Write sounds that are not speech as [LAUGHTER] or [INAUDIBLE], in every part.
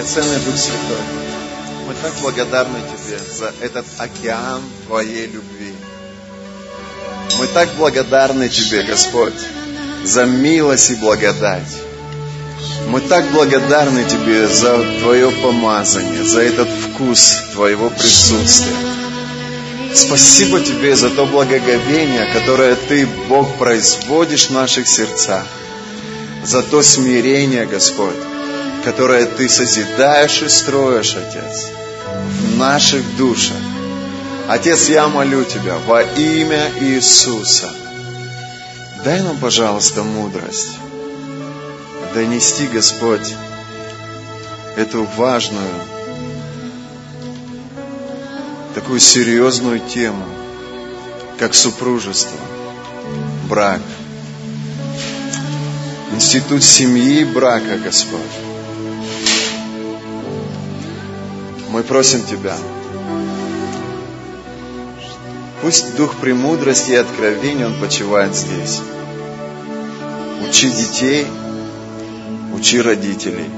Драгоценный Дух Святой, мы так благодарны Тебе за этот океан Твоей любви. Мы так благодарны Тебе, Господь, за милость и благодать. Мы так благодарны Тебе за Твое помазание, за этот вкус Твоего присутствия. Спасибо Тебе за то благоговение, которое Ты, Бог, производишь в наших сердцах, за то смирение, Господь, которое Ты созидаешь и строишь, Отец, в наших душах. Отец, я молю Тебя во имя Иисуса, дай нам, пожалуйста, мудрость донести, Господь, эту важную, такую серьезную тему, как супружество, брак, институт семьи и брака, Господь. Мы просим Тебя, пусть Дух премудрости и откровения, Он почивает здесь. Учи детей, учи родителей.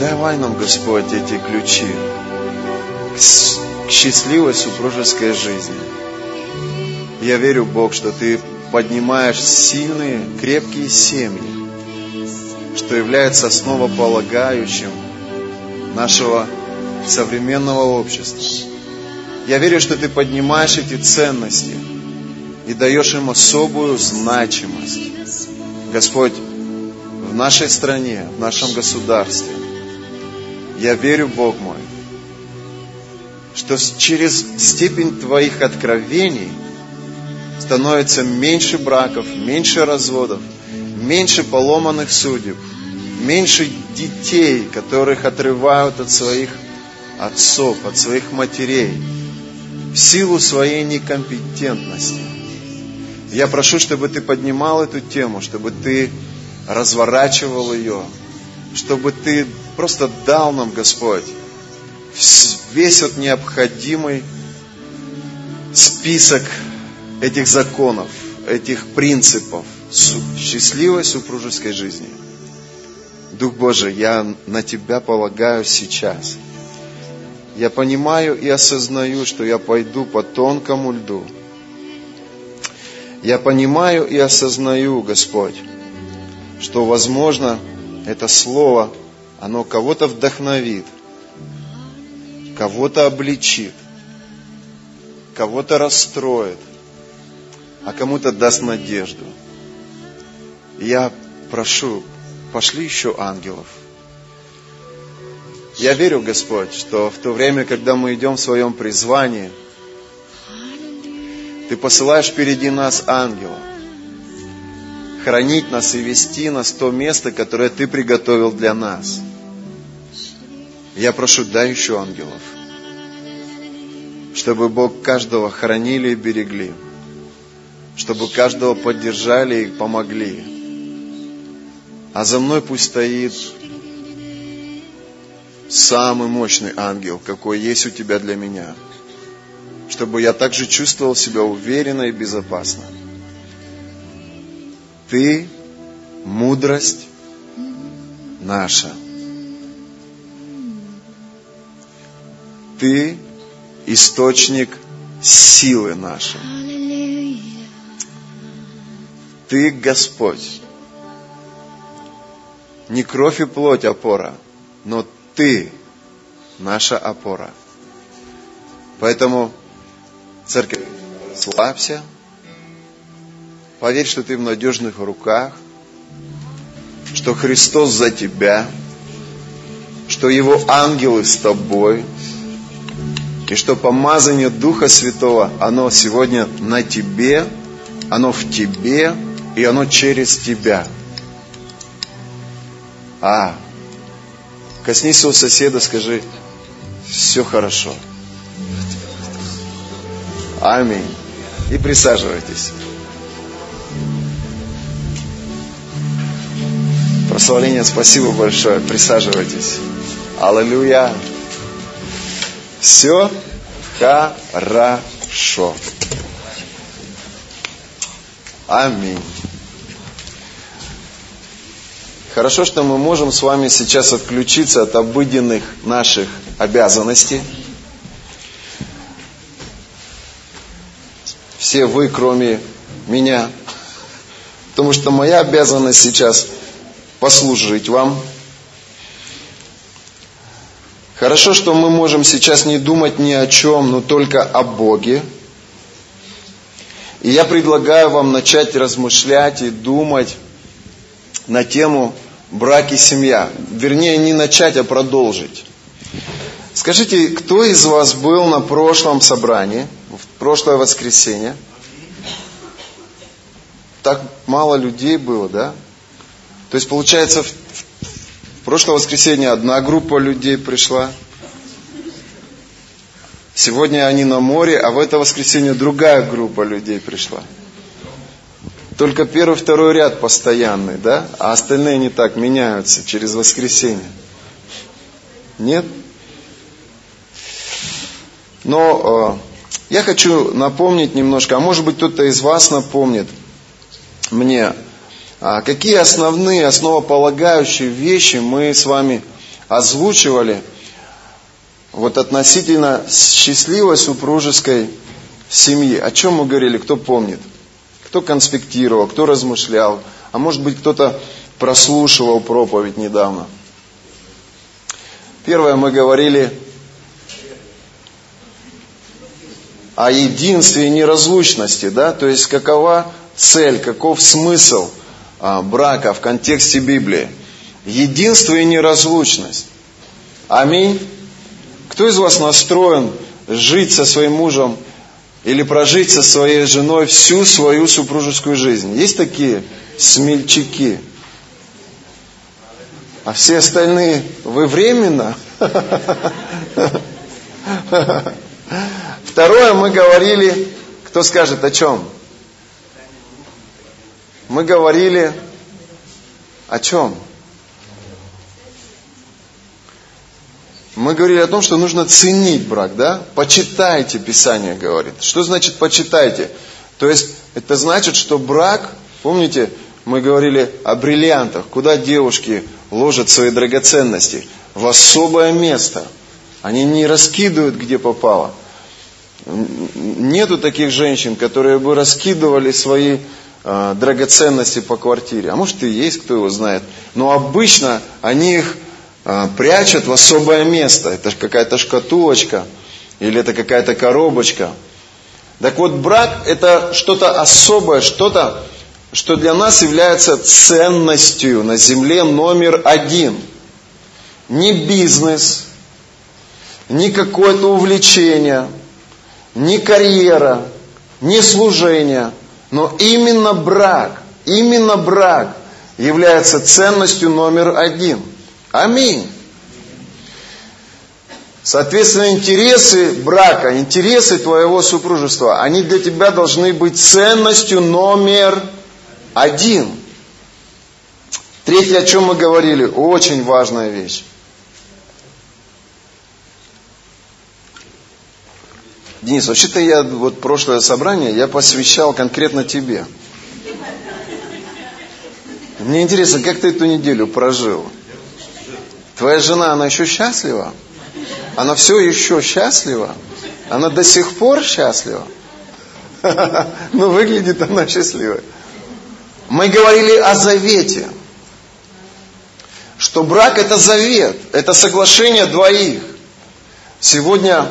Давай нам, Господь, эти ключи к счастливой супружеской жизни. Я верю, Бог, что Ты поднимаешь сильные, крепкие семьи, что является основополагающим нашего современного общества. Я верю, что ты поднимаешь эти ценности и даешь им особую значимость. Господь, в нашей стране, в нашем государстве, я верю, Бог мой, что через степень Твоих откровений становится меньше браков, меньше разводов, меньше поломанных судеб, меньше детей, которых отрывают от своих отцов, от своих матерей, в силу своей некомпетентности. Я прошу, чтобы ты поднимал эту тему, чтобы ты разворачивал ее, чтобы ты просто дал нам, Господь, весь вот необходимый список этих законов, этих принципов счастливой супружеской жизни – Дух Божий, я на Тебя полагаю сейчас. Я понимаю и осознаю, что я пойду по тонкому льду. Я понимаю и осознаю, Господь, что, возможно, это слово, оно кого-то вдохновит, кого-то обличит, кого-то расстроит, а кому-то даст надежду. я прошу, пошли еще ангелов. Я верю, Господь, что в то время, когда мы идем в своем призвании, Ты посылаешь впереди нас ангела, хранить нас и вести нас в то место, которое Ты приготовил для нас. Я прошу, дай еще ангелов, чтобы Бог каждого хранили и берегли, чтобы каждого поддержали и помогли, а за мной пусть стоит самый мощный ангел, какой есть у тебя для меня, чтобы я также чувствовал себя уверенно и безопасно. Ты – мудрость наша. Ты – источник силы нашей. Ты Господь. Не кровь и плоть опора, но Ты наша опора. Поэтому, церковь, слабься, поверь, что ты в надежных руках, что Христос за тебя, что Его ангелы с тобой, и что помазание Духа Святого, оно сегодня на тебе, оно в тебе, и оно через тебя – а. Коснись своего соседа, скажи, все хорошо. Аминь. И присаживайтесь. Прославление, спасибо большое. Присаживайтесь. Аллилуйя. Все хорошо. Аминь. Хорошо, что мы можем с вами сейчас отключиться от обыденных наших обязанностей. Все вы, кроме меня. Потому что моя обязанность сейчас послужить вам. Хорошо, что мы можем сейчас не думать ни о чем, но только о Боге. И я предлагаю вам начать размышлять и думать на тему брак и семья. Вернее, не начать, а продолжить. Скажите, кто из вас был на прошлом собрании, в прошлое воскресенье? Так мало людей было, да? То есть, получается, в, в прошлое воскресенье одна группа людей пришла. Сегодня они на море, а в это воскресенье другая группа людей пришла. Только первый, второй ряд постоянный, да? А остальные не так меняются через воскресенье. Нет? Но э, я хочу напомнить немножко, а может быть кто-то из вас напомнит мне, а какие основные, основополагающие вещи мы с вами озвучивали вот относительно счастливой супружеской семьи. О чем мы говорили, кто помнит? Кто конспектировал, кто размышлял, а может быть кто-то прослушивал проповедь недавно. Первое мы говорили о единстве и неразлучности, да, то есть какова цель, каков смысл а, брака в контексте Библии. Единство и неразлучность. Аминь. Кто из вас настроен жить со своим мужем или прожить со своей женой всю свою супружескую жизнь? Есть такие смельчаки? А все остальные, вы временно? Второе, мы говорили, кто скажет о чем? Мы говорили о чем? Мы говорили о том, что нужно ценить брак, да? Почитайте, Писание говорит. Что значит почитайте? То есть, это значит, что брак, помните, мы говорили о бриллиантах, куда девушки ложат свои драгоценности? В особое место. Они не раскидывают, где попало. Нету таких женщин, которые бы раскидывали свои э, драгоценности по квартире. А может и есть, кто его знает. Но обычно они их прячут в особое место. Это какая-то шкатулочка или это какая-то коробочка. Так вот, брак это что-то особое, что-то, что для нас является ценностью на земле номер один. Не бизнес, не какое-то увлечение – не карьера, не служение, но именно брак, именно брак является ценностью номер один. Аминь. Соответственно, интересы брака, интересы твоего супружества, они для тебя должны быть ценностью номер один. Третье, о чем мы говорили, очень важная вещь. Денис, вообще-то я вот прошлое собрание я посвящал конкретно тебе. Мне интересно, как ты эту неделю прожил? Твоя жена, она еще счастлива? Она все еще счастлива? Она до сих пор счастлива? [LAUGHS] Ну, выглядит она счастливой. Мы говорили о завете. Что брак это завет, это соглашение двоих. Сегодня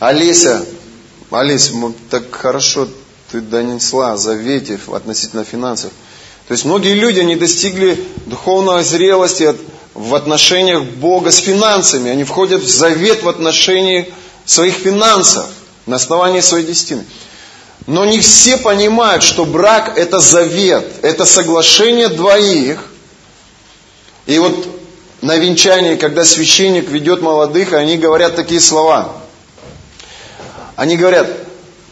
Олеся Олесь, так хорошо ты донесла о завете относительно финансов. То есть многие люди не достигли духовной зрелости в отношениях Бога с финансами. Они входят в завет в отношении своих финансов на основании своей десятины. Но не все понимают, что брак это завет, это соглашение двоих. И вот на венчании, когда священник ведет молодых, они говорят такие слова. Они говорят,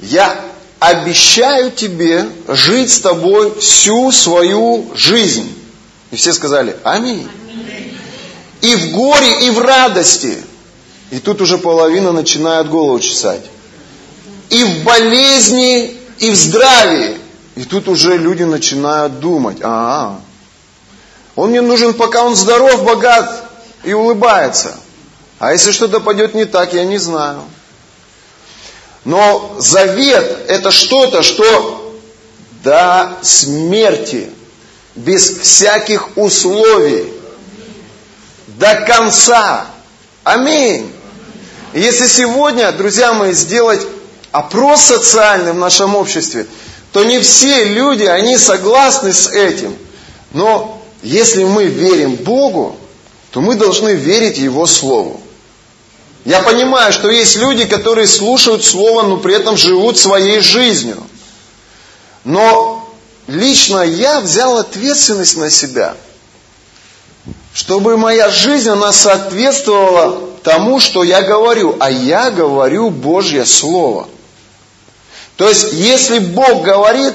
я обещаю тебе жить с тобой всю свою жизнь. И все сказали, аминь. И в горе, и в радости. И тут уже половина начинает голову чесать. И в болезни, и в здравии. И тут уже люди начинают думать, а, -а. Он мне нужен, пока он здоров, богат и улыбается. А если что-то пойдет не так, я не знаю. Но завет – это что-то, что до смерти, без всяких условий, до конца. Аминь. если сегодня, друзья мои, сделать опрос социальный в нашем обществе, то не все люди, они согласны с этим. Но если мы верим Богу, то мы должны верить Его Слову. Я понимаю, что есть люди, которые слушают Слово, но при этом живут своей жизнью. Но лично я взял ответственность на себя, чтобы моя жизнь, она соответствовала тому, что я говорю. А я говорю Божье Слово. То есть, если Бог говорит,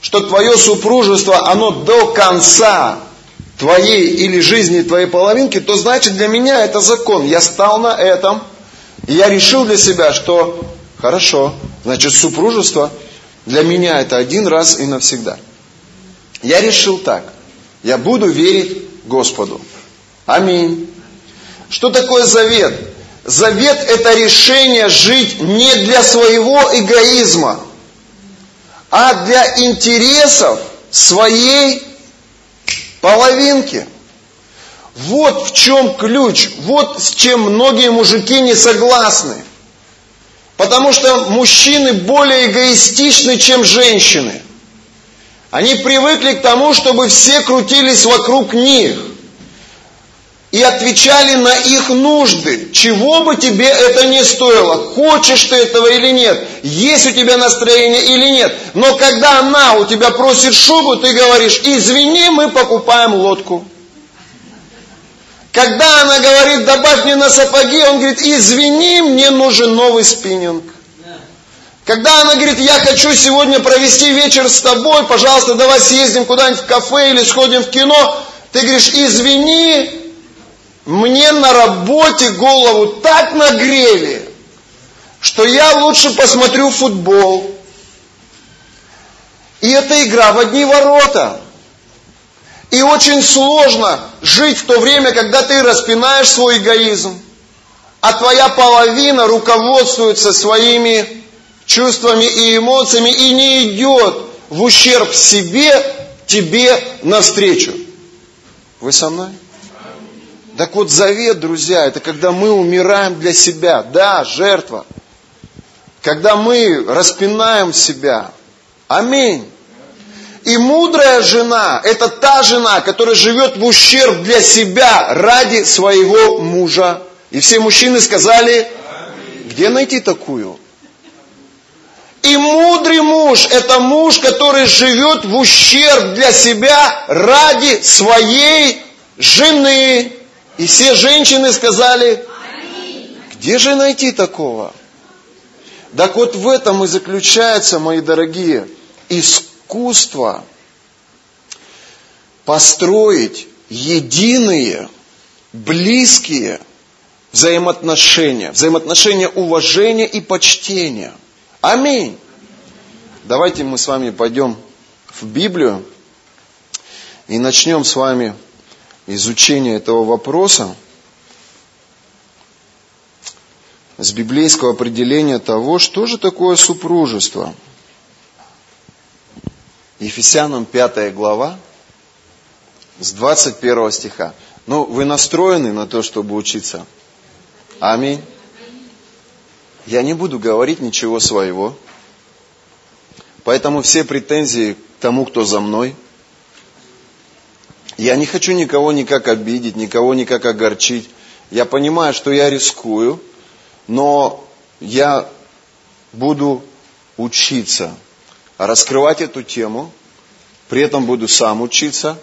что твое супружество, оно до конца твоей или жизни твоей половинки, то значит для меня это закон. Я стал на этом, и я решил для себя, что хорошо, значит супружество для меня это один раз и навсегда. Я решил так. Я буду верить Господу. Аминь. Что такое завет? Завет это решение жить не для своего эгоизма, а для интересов своей половинки. Вот в чем ключ, вот с чем многие мужики не согласны. Потому что мужчины более эгоистичны, чем женщины. Они привыкли к тому, чтобы все крутились вокруг них и отвечали на их нужды, чего бы тебе это ни стоило, хочешь ты этого или нет, есть у тебя настроение или нет. Но когда она у тебя просит шубу, ты говоришь, извини, мы покупаем лодку. Когда она говорит, добавь мне на сапоги, он говорит, извини, мне нужен новый спиннинг. Когда она говорит, я хочу сегодня провести вечер с тобой, пожалуйста, давай съездим куда-нибудь в кафе или сходим в кино, ты говоришь, извини, мне на работе голову так нагрели, что я лучше посмотрю футбол. И это игра в одни ворота. И очень сложно жить в то время, когда ты распинаешь свой эгоизм, а твоя половина руководствуется своими чувствами и эмоциями и не идет в ущерб себе, тебе навстречу. Вы со мной? Так вот, завет, друзья, это когда мы умираем для себя. Да, жертва. Когда мы распинаем себя. Аминь. И мудрая жена – это та жена, которая живет в ущерб для себя ради своего мужа. И все мужчины сказали, где найти такую? Муж – это муж, который живет в ущерб для себя ради своей жены. И все женщины сказали, где же найти такого? Так вот в этом и заключается, мои дорогие, искусство построить единые, близкие взаимоотношения, взаимоотношения уважения и почтения. Аминь. Давайте мы с вами пойдем в Библию и начнем с вами изучения этого вопроса с библейского определения того, что же такое супружество. Ефесянам 5 глава с 21 стиха. Ну, вы настроены на то, чтобы учиться? Аминь. Я не буду говорить ничего своего. Поэтому все претензии к тому, кто за мной – я не хочу никого никак обидеть, никого никак огорчить. Я понимаю, что я рискую, но я буду учиться раскрывать эту тему, при этом буду сам учиться.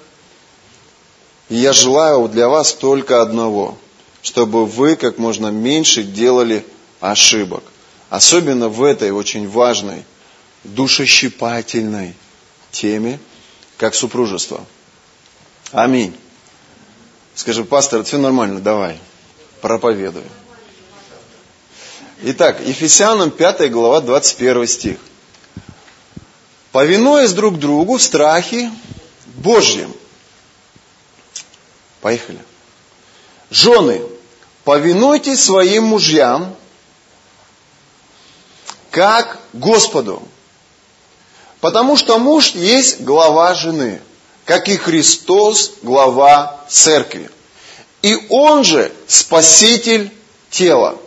И я желаю для вас только одного, чтобы вы как можно меньше делали ошибок. Особенно в этой очень важной, душещипательной теме, как супружество. Аминь. Скажи, пастор, все нормально, давай, проповедуй. Итак, Ефесянам 5 глава 21 стих. Повинуясь друг другу в страхе Божьем. Поехали. Жены, повинуйтесь своим мужьям, как Господу. Потому что муж есть глава жены, как и Христос глава церкви. И он же спаситель тела.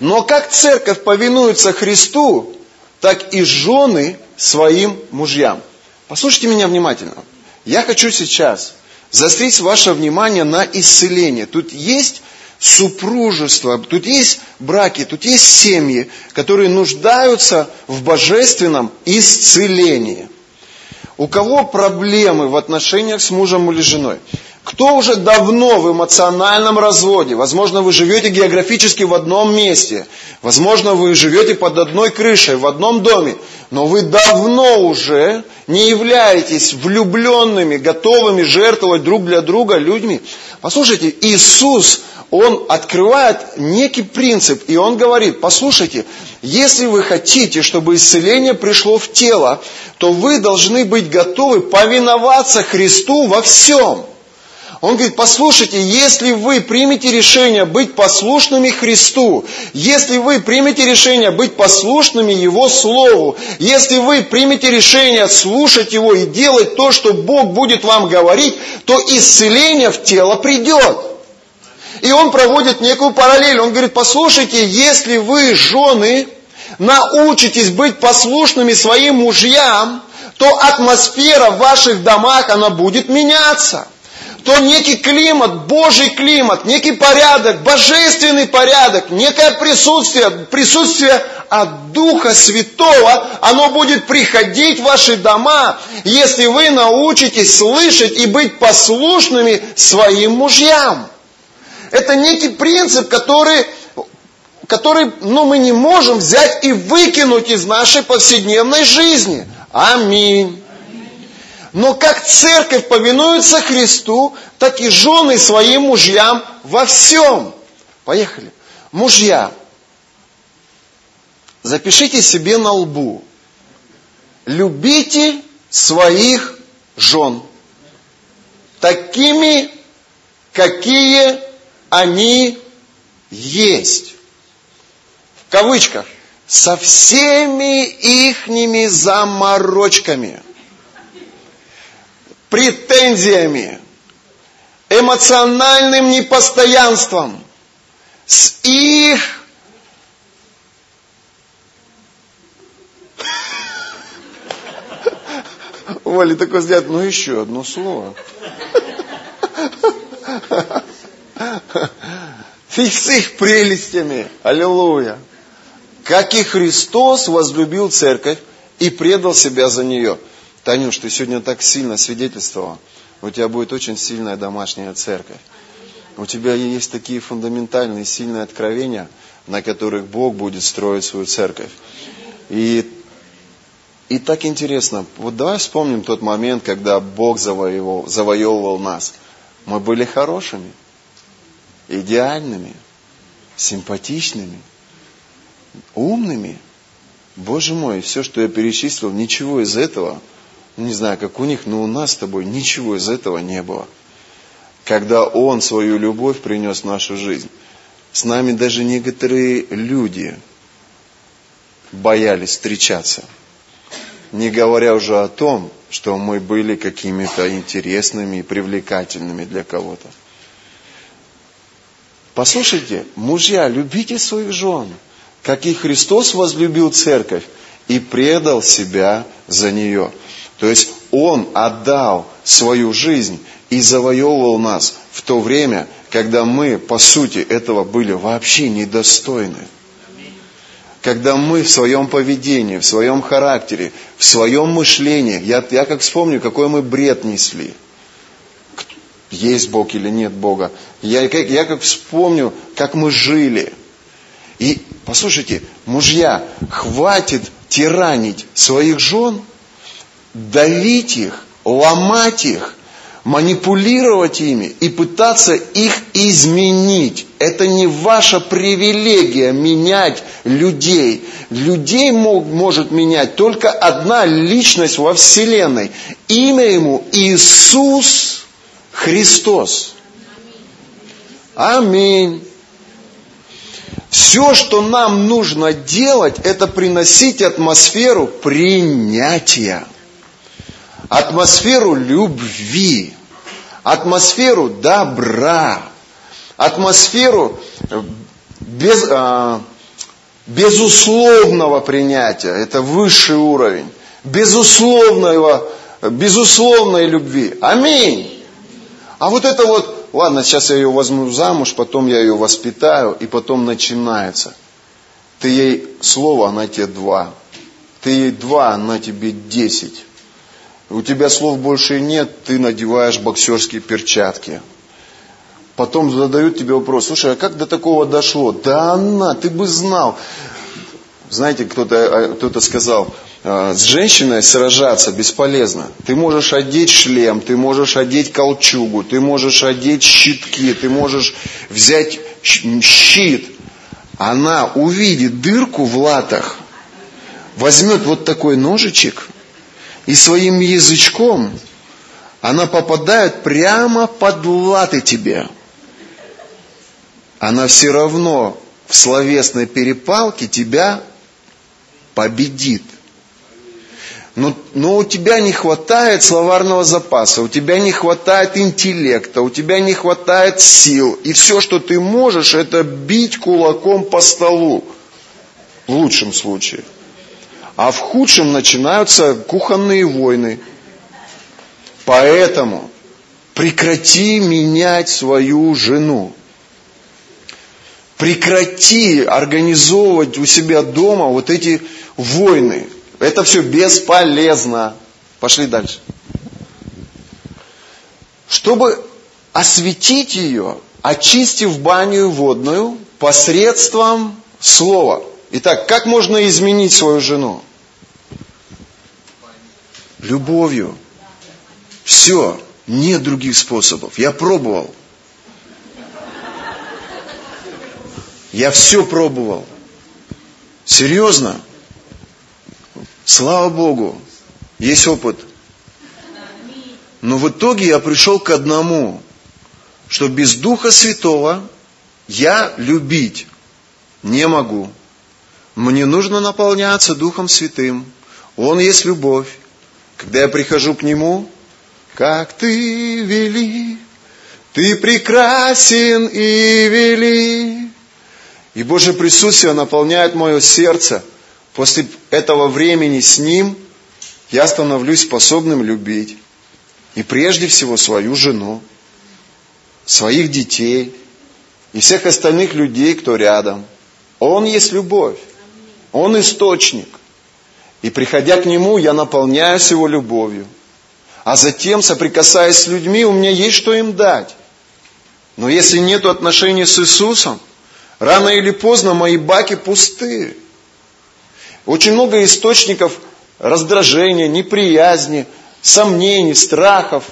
Но как церковь повинуется Христу, так и жены своим мужьям. Послушайте меня внимательно. Я хочу сейчас заострить ваше внимание на исцеление. Тут есть супружество, тут есть браки, тут есть семьи, которые нуждаются в божественном исцелении. У кого проблемы в отношениях с мужем или женой? Кто уже давно в эмоциональном разводе? Возможно, вы живете географически в одном месте. Возможно, вы живете под одной крышей, в одном доме. Но вы давно уже не являетесь влюбленными, готовыми жертвовать друг для друга людьми. Послушайте, Иисус, Он открывает некий принцип, и Он говорит, послушайте, если вы хотите, чтобы исцеление пришло в тело, то вы должны быть готовы повиноваться Христу во всем. Он говорит, послушайте, если вы примете решение быть послушными Христу, если вы примете решение быть послушными Его Слову, если вы примете решение слушать Его и делать то, что Бог будет вам говорить, то исцеление в тело придет. И он проводит некую параллель. Он говорит, послушайте, если вы, жены, научитесь быть послушными своим мужьям, то атмосфера в ваших домах, она будет меняться то некий климат, Божий климат, некий порядок, божественный порядок, некое присутствие, присутствие от Духа Святого, оно будет приходить в ваши дома, если вы научитесь слышать и быть послушными своим мужьям. Это некий принцип, который, который ну, мы не можем взять и выкинуть из нашей повседневной жизни. Аминь. Но как церковь повинуется Христу, так и жены своим мужьям во всем. Поехали. Мужья, запишите себе на лбу. Любите своих жен. Такими, какие они есть. В кавычках. Со всеми ихними заморочками – претензиями, эмоциональным непостоянством, с их [LAUGHS] Вали такой взгляд, ну еще одно слово. [LAUGHS] [LAUGHS] С их прелестями. Аллилуйя. Как и Христос возлюбил церковь и предал себя за нее. Танюш, ты сегодня так сильно свидетельствовала. У тебя будет очень сильная домашняя церковь. У тебя есть такие фундаментальные, сильные откровения, на которых Бог будет строить свою церковь. И, и так интересно. Вот давай вспомним тот момент, когда Бог завоевывал, завоевывал нас. Мы были хорошими, идеальными, симпатичными, умными. Боже мой, все, что я перечислил, ничего из этого – не знаю, как у них, но у нас с тобой ничего из этого не было. Когда Он свою любовь принес в нашу жизнь, с нами даже некоторые люди боялись встречаться. Не говоря уже о том, что мы были какими-то интересными и привлекательными для кого-то. Послушайте, мужья, любите своих жен, как и Христос возлюбил церковь и предал себя за нее. То есть Он отдал свою жизнь и завоевывал нас в то время, когда мы, по сути, этого были вообще недостойны. Когда мы в своем поведении, в своем характере, в своем мышлении, я, я как вспомню, какой мы бред несли. Есть Бог или нет Бога. Я, я как вспомню, как мы жили. И послушайте, мужья, хватит тиранить своих жен – давить их, ломать их, манипулировать ими и пытаться их изменить. Это не ваша привилегия менять людей. Людей мог, может менять только одна личность во Вселенной. Имя ему Иисус Христос. Аминь. Все, что нам нужно делать, это приносить атмосферу принятия, атмосферу любви, атмосферу добра, атмосферу без, а, безусловного принятия. Это высший уровень. Безусловного, безусловной любви. Аминь. А вот это вот ладно, сейчас я ее возьму замуж, потом я ее воспитаю, и потом начинается. Ты ей слово, она тебе два. Ты ей два, она тебе десять. У тебя слов больше нет, ты надеваешь боксерские перчатки. Потом задают тебе вопрос, слушай, а как до такого дошло? Да она, ты бы знал. Знаете, кто-то а, кто сказал, а, с женщиной сражаться бесполезно. Ты можешь одеть шлем, ты можешь одеть колчугу, ты можешь одеть щитки, ты можешь взять щит. Она увидит дырку в латах, возьмет вот такой ножичек и своим язычком она попадает прямо под латы тебе. Она все равно в словесной перепалке тебя победит. Но, но у тебя не хватает словарного запаса, у тебя не хватает интеллекта, у тебя не хватает сил. И все, что ты можешь, это бить кулаком по столу. В лучшем случае. А в худшем начинаются кухонные войны. Поэтому прекрати менять свою жену. Прекрати организовывать у себя дома вот эти войны. Это все бесполезно. Пошли дальше. Чтобы осветить ее, очистив баню водную посредством слова. Итак, как можно изменить свою жену? Любовью. Все. Нет других способов. Я пробовал. Я все пробовал. Серьезно. Слава Богу, есть опыт. Но в итоге я пришел к одному, что без Духа Святого я любить не могу. Мне нужно наполняться Духом Святым. Он есть любовь. Когда я прихожу к Нему, как Ты вели, Ты прекрасен и вели. И Божье присутствие наполняет мое сердце – После этого времени с Ним я становлюсь способным любить. И прежде всего свою жену, своих детей и всех остальных людей, кто рядом. Он есть любовь. Он источник. И приходя к Нему, я наполняюсь Его любовью. А затем, соприкасаясь с людьми, у меня есть что им дать. Но если нет отношений с Иисусом, рано или поздно мои баки пустые. Очень много источников раздражения, неприязни, сомнений, страхов.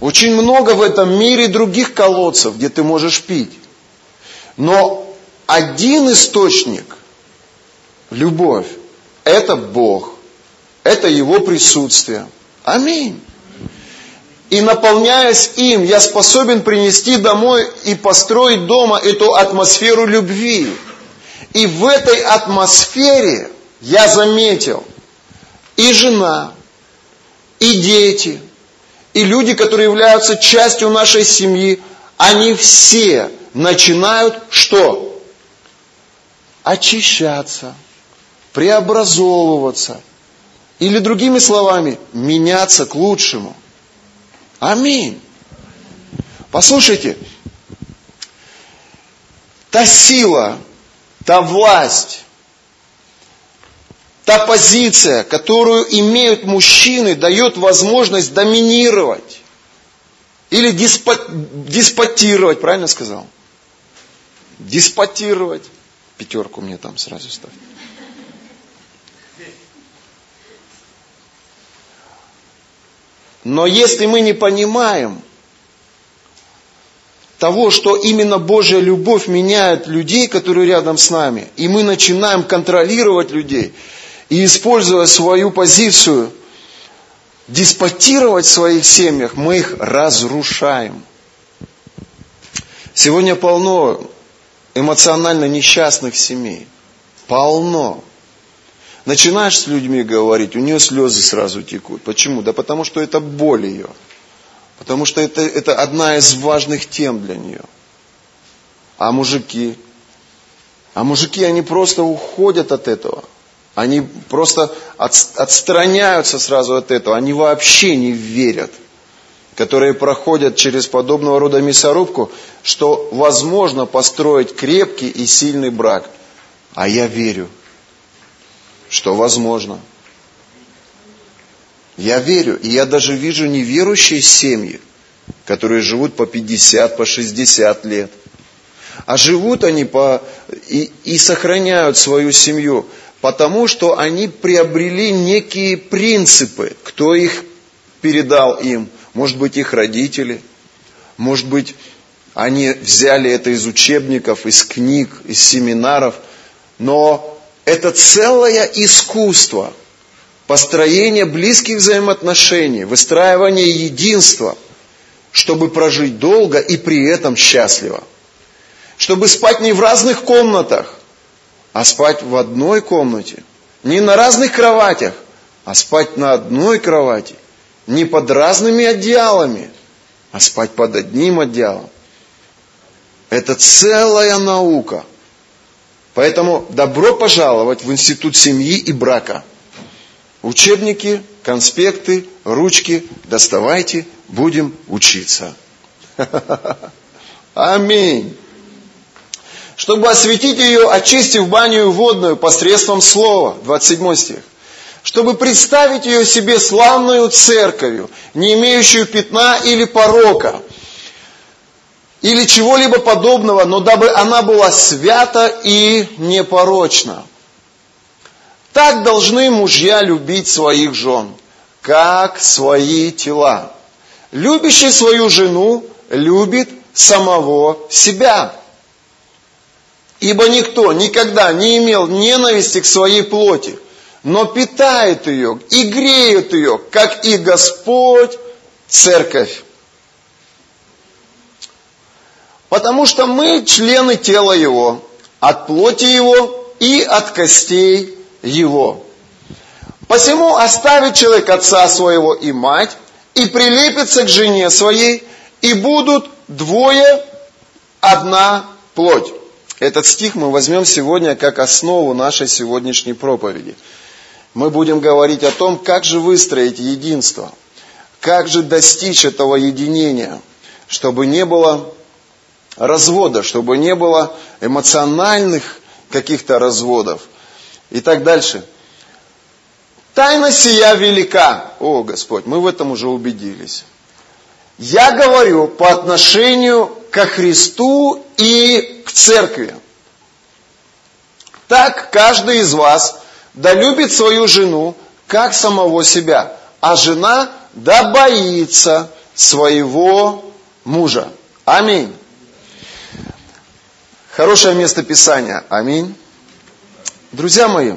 Очень много в этом мире других колодцев, где ты можешь пить. Но один источник, любовь, это Бог. Это Его присутствие. Аминь. И наполняясь им, я способен принести домой и построить дома эту атмосферу любви. И в этой атмосфере я заметил, и жена, и дети, и люди, которые являются частью нашей семьи, они все начинают что? Очищаться, преобразовываться. Или другими словами, меняться к лучшему. Аминь. Послушайте, та сила, та власть, Та позиция, которую имеют мужчины, дает возможность доминировать. Или диспо, диспотировать, правильно сказал? Диспотировать. Пятерку мне там сразу ставь. Но если мы не понимаем того, что именно Божья любовь меняет людей, которые рядом с нами, и мы начинаем контролировать людей, и используя свою позицию, деспотировать в своих семьях, мы их разрушаем. Сегодня полно эмоционально несчастных семей. Полно. Начинаешь с людьми говорить, у нее слезы сразу текут. Почему? Да потому что это боль ее. Потому что это, это одна из важных тем для нее. А мужики? А мужики, они просто уходят от этого. Они просто от, отстраняются сразу от этого. Они вообще не верят которые проходят через подобного рода мясорубку, что возможно построить крепкий и сильный брак. А я верю, что возможно. Я верю, и я даже вижу неверующие семьи, которые живут по 50, по 60 лет. А живут они по, и, и сохраняют свою семью, потому что они приобрели некие принципы, кто их передал им – может быть, их родители, может быть, они взяли это из учебников, из книг, из семинаров, но это целое искусство. Построения близких взаимоотношений, выстраивания единства, чтобы прожить долго и при этом счастливо. Чтобы спать не в разных комнатах, а спать в одной комнате. Не на разных кроватях, а спать на одной кровати не под разными одеялами, а спать под одним одеялом. Это целая наука. Поэтому добро пожаловать в Институт семьи и брака. Учебники, конспекты, ручки доставайте, будем учиться. [LAUGHS] Аминь. Чтобы осветить ее, очистив баню водную посредством слова. 27 стих чтобы представить ее себе славную церковью, не имеющую пятна или порока, или чего-либо подобного, но дабы она была свята и непорочна. Так должны мужья любить своих жен, как свои тела. Любящий свою жену любит самого себя. Ибо никто никогда не имел ненависти к своей плоти, но питает ее и греет ее, как и Господь церковь. Потому что мы члены тела Его, от плоти Его и от костей Его. Посему оставит человек отца своего и мать, и прилепится к жене своей, и будут двое одна плоть. Этот стих мы возьмем сегодня как основу нашей сегодняшней проповеди мы будем говорить о том, как же выстроить единство, как же достичь этого единения, чтобы не было развода, чтобы не было эмоциональных каких-то разводов и так дальше. Тайна сия велика. О, Господь, мы в этом уже убедились. Я говорю по отношению ко Христу и церкви. Так каждый из вас да любит свою жену, как самого себя, а жена да боится своего мужа. Аминь. Хорошее место Писания. Аминь. Друзья мои,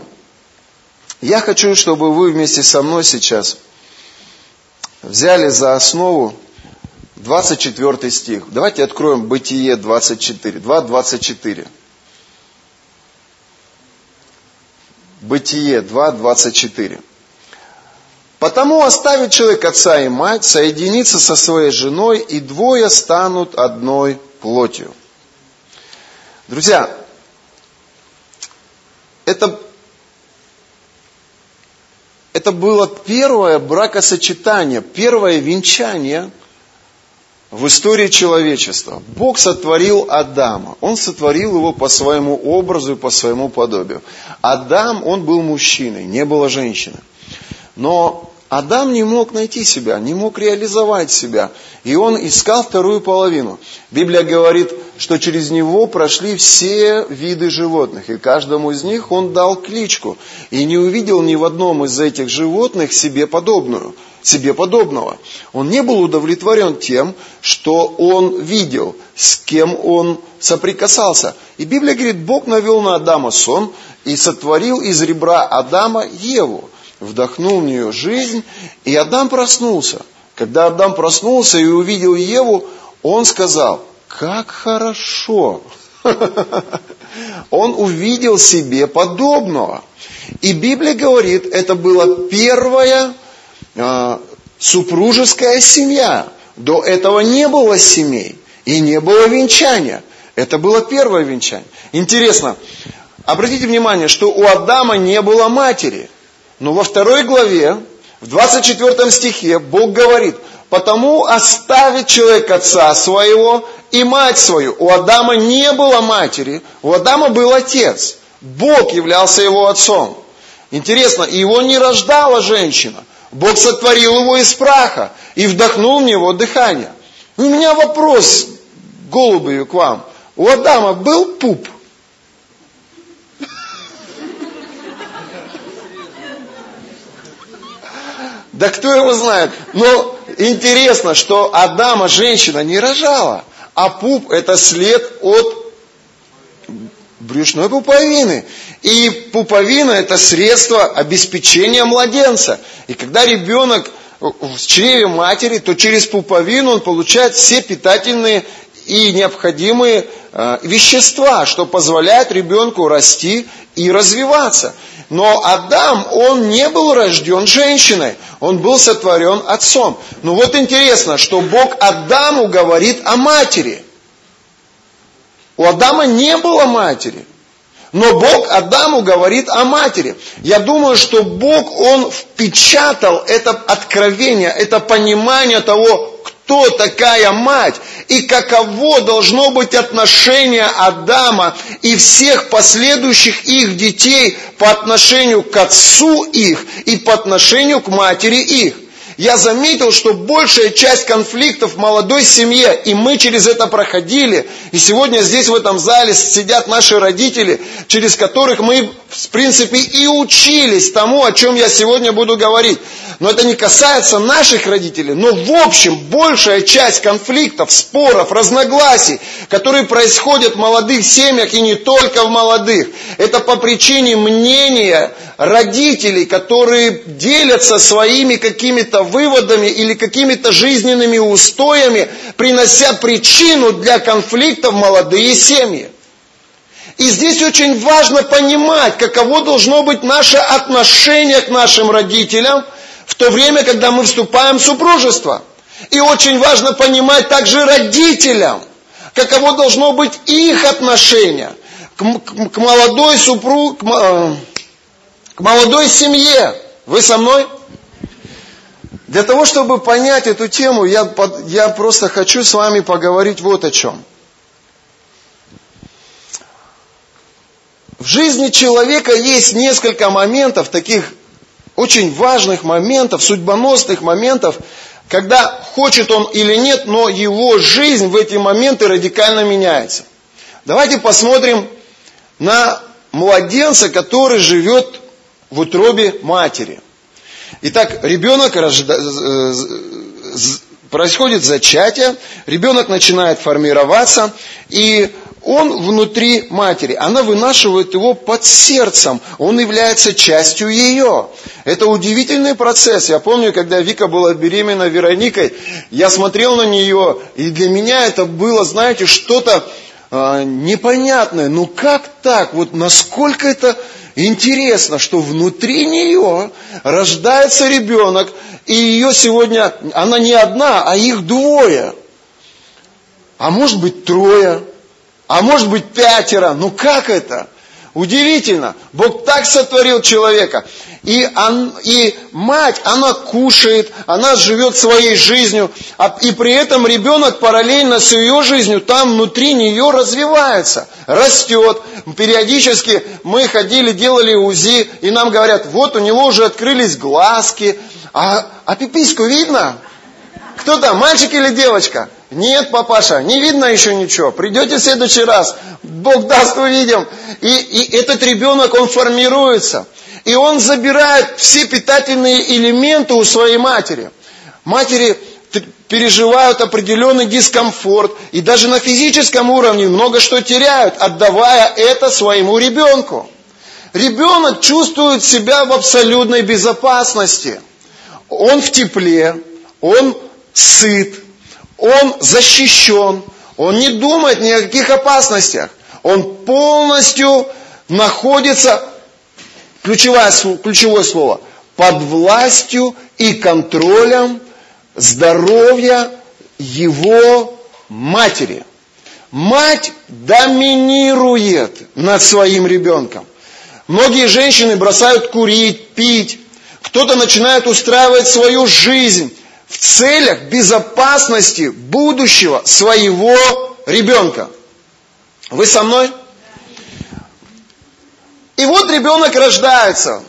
я хочу, чтобы вы вместе со мной сейчас взяли за основу 24 стих. Давайте откроем Бытие 24. 2.24. Бытие 2.24. Потому оставит человек отца и мать, соединится со своей женой, и двое станут одной плотью. Друзья, это, это было первое бракосочетание, первое венчание – в истории человечества. Бог сотворил Адама. Он сотворил его по своему образу и по своему подобию. Адам, он был мужчиной, не было женщины. Но Адам не мог найти себя, не мог реализовать себя. И он искал вторую половину. Библия говорит, что через него прошли все виды животных. И каждому из них он дал кличку. И не увидел ни в одном из этих животных себе подобную себе подобного. Он не был удовлетворен тем, что он видел, с кем он соприкасался. И Библия говорит, Бог навел на Адама сон и сотворил из ребра Адама Еву вдохнул в нее жизнь, и Адам проснулся. Когда Адам проснулся и увидел Еву, он сказал, как хорошо. [LAUGHS] Он увидел себе подобного. И Библия говорит, это была первая э, супружеская семья. До этого не было семей и не было венчания. Это было первое венчание. Интересно, обратите внимание, что у Адама не было матери. Но во второй главе, в 24 стихе, Бог говорит, «Потому оставит человек отца своего и мать свою». У Адама не было матери, у Адама был отец. Бог являлся его отцом. Интересно, его не рождала женщина. Бог сотворил его из праха и вдохнул в него дыхание. У меня вопрос, голубью, к вам. У Адама был пуп? Да кто его знает? Но интересно, что Адама женщина не рожала, а пуп это след от брюшной пуповины. И пуповина это средство обеспечения младенца. И когда ребенок в чреве матери, то через пуповину он получает все питательные и необходимые э, вещества, что позволяет ребенку расти и развиваться. Но Адам, он не был рожден женщиной, он был сотворен отцом. Но вот интересно, что Бог Адаму говорит о матери. У Адама не было матери. Но Бог Адаму говорит о матери. Я думаю, что Бог, Он впечатал это откровение, это понимание того, кто такая мать и каково должно быть отношение Адама и всех последующих их детей по отношению к отцу их и по отношению к матери их я заметил, что большая часть конфликтов в молодой семье, и мы через это проходили, и сегодня здесь в этом зале сидят наши родители, через которых мы, в принципе, и учились тому, о чем я сегодня буду говорить. Но это не касается наших родителей, но в общем большая часть конфликтов, споров, разногласий, которые происходят в молодых семьях и не только в молодых, это по причине мнения родителей, которые делятся своими какими-то выводами или какими-то жизненными устоями, принося причину для конфликта в молодые семьи. И здесь очень важно понимать, каково должно быть наше отношение к нашим родителям в то время, когда мы вступаем в супружество. И очень важно понимать также родителям, каково должно быть их отношение к, к, к молодой супруг, к, молодой семье. Вы со мной? Для того, чтобы понять эту тему, я, я просто хочу с вами поговорить вот о чем. В жизни человека есть несколько моментов, таких очень важных моментов, судьбоносных моментов, когда хочет он или нет, но его жизнь в эти моменты радикально меняется. Давайте посмотрим на младенца, который живет в утробе матери. Итак, ребенок рожда... происходит зачатие, ребенок начинает формироваться, и он внутри матери, она вынашивает его под сердцем, он является частью ее. Это удивительный процесс. Я помню, когда Вика была беременна Вероникой, я смотрел на нее, и для меня это было, знаете, что-то э, непонятное. Ну как так? Вот насколько это Интересно, что внутри нее рождается ребенок, и ее сегодня, она не одна, а их двое. А может быть трое, а может быть пятеро. Ну как это? Удивительно. Бог так сотворил человека. И, он, и мать, она кушает, она живет своей жизнью, а, и при этом ребенок параллельно с ее жизнью там внутри нее развивается, растет. Периодически мы ходили, делали УЗИ, и нам говорят, вот у него уже открылись глазки, а, а пипиську видно? Кто там, мальчик или девочка? Нет, папаша, не видно еще ничего. Придете в следующий раз, Бог даст, увидим. И, и этот ребенок, он формируется. И он забирает все питательные элементы у своей матери. Матери переживают определенный дискомфорт и даже на физическом уровне много что теряют, отдавая это своему ребенку. Ребенок чувствует себя в абсолютной безопасности. Он в тепле, он сыт, он защищен, Он не думает ни о каких опасностях. Он полностью находится, ключевое, ключевое слово, под властью и контролем здоровья его матери. Мать доминирует над своим ребенком. Многие женщины бросают курить, пить. Кто-то начинает устраивать свою жизнь в целях безопасности будущего своего ребенка. Вы со мной? И вот ребенок рождается.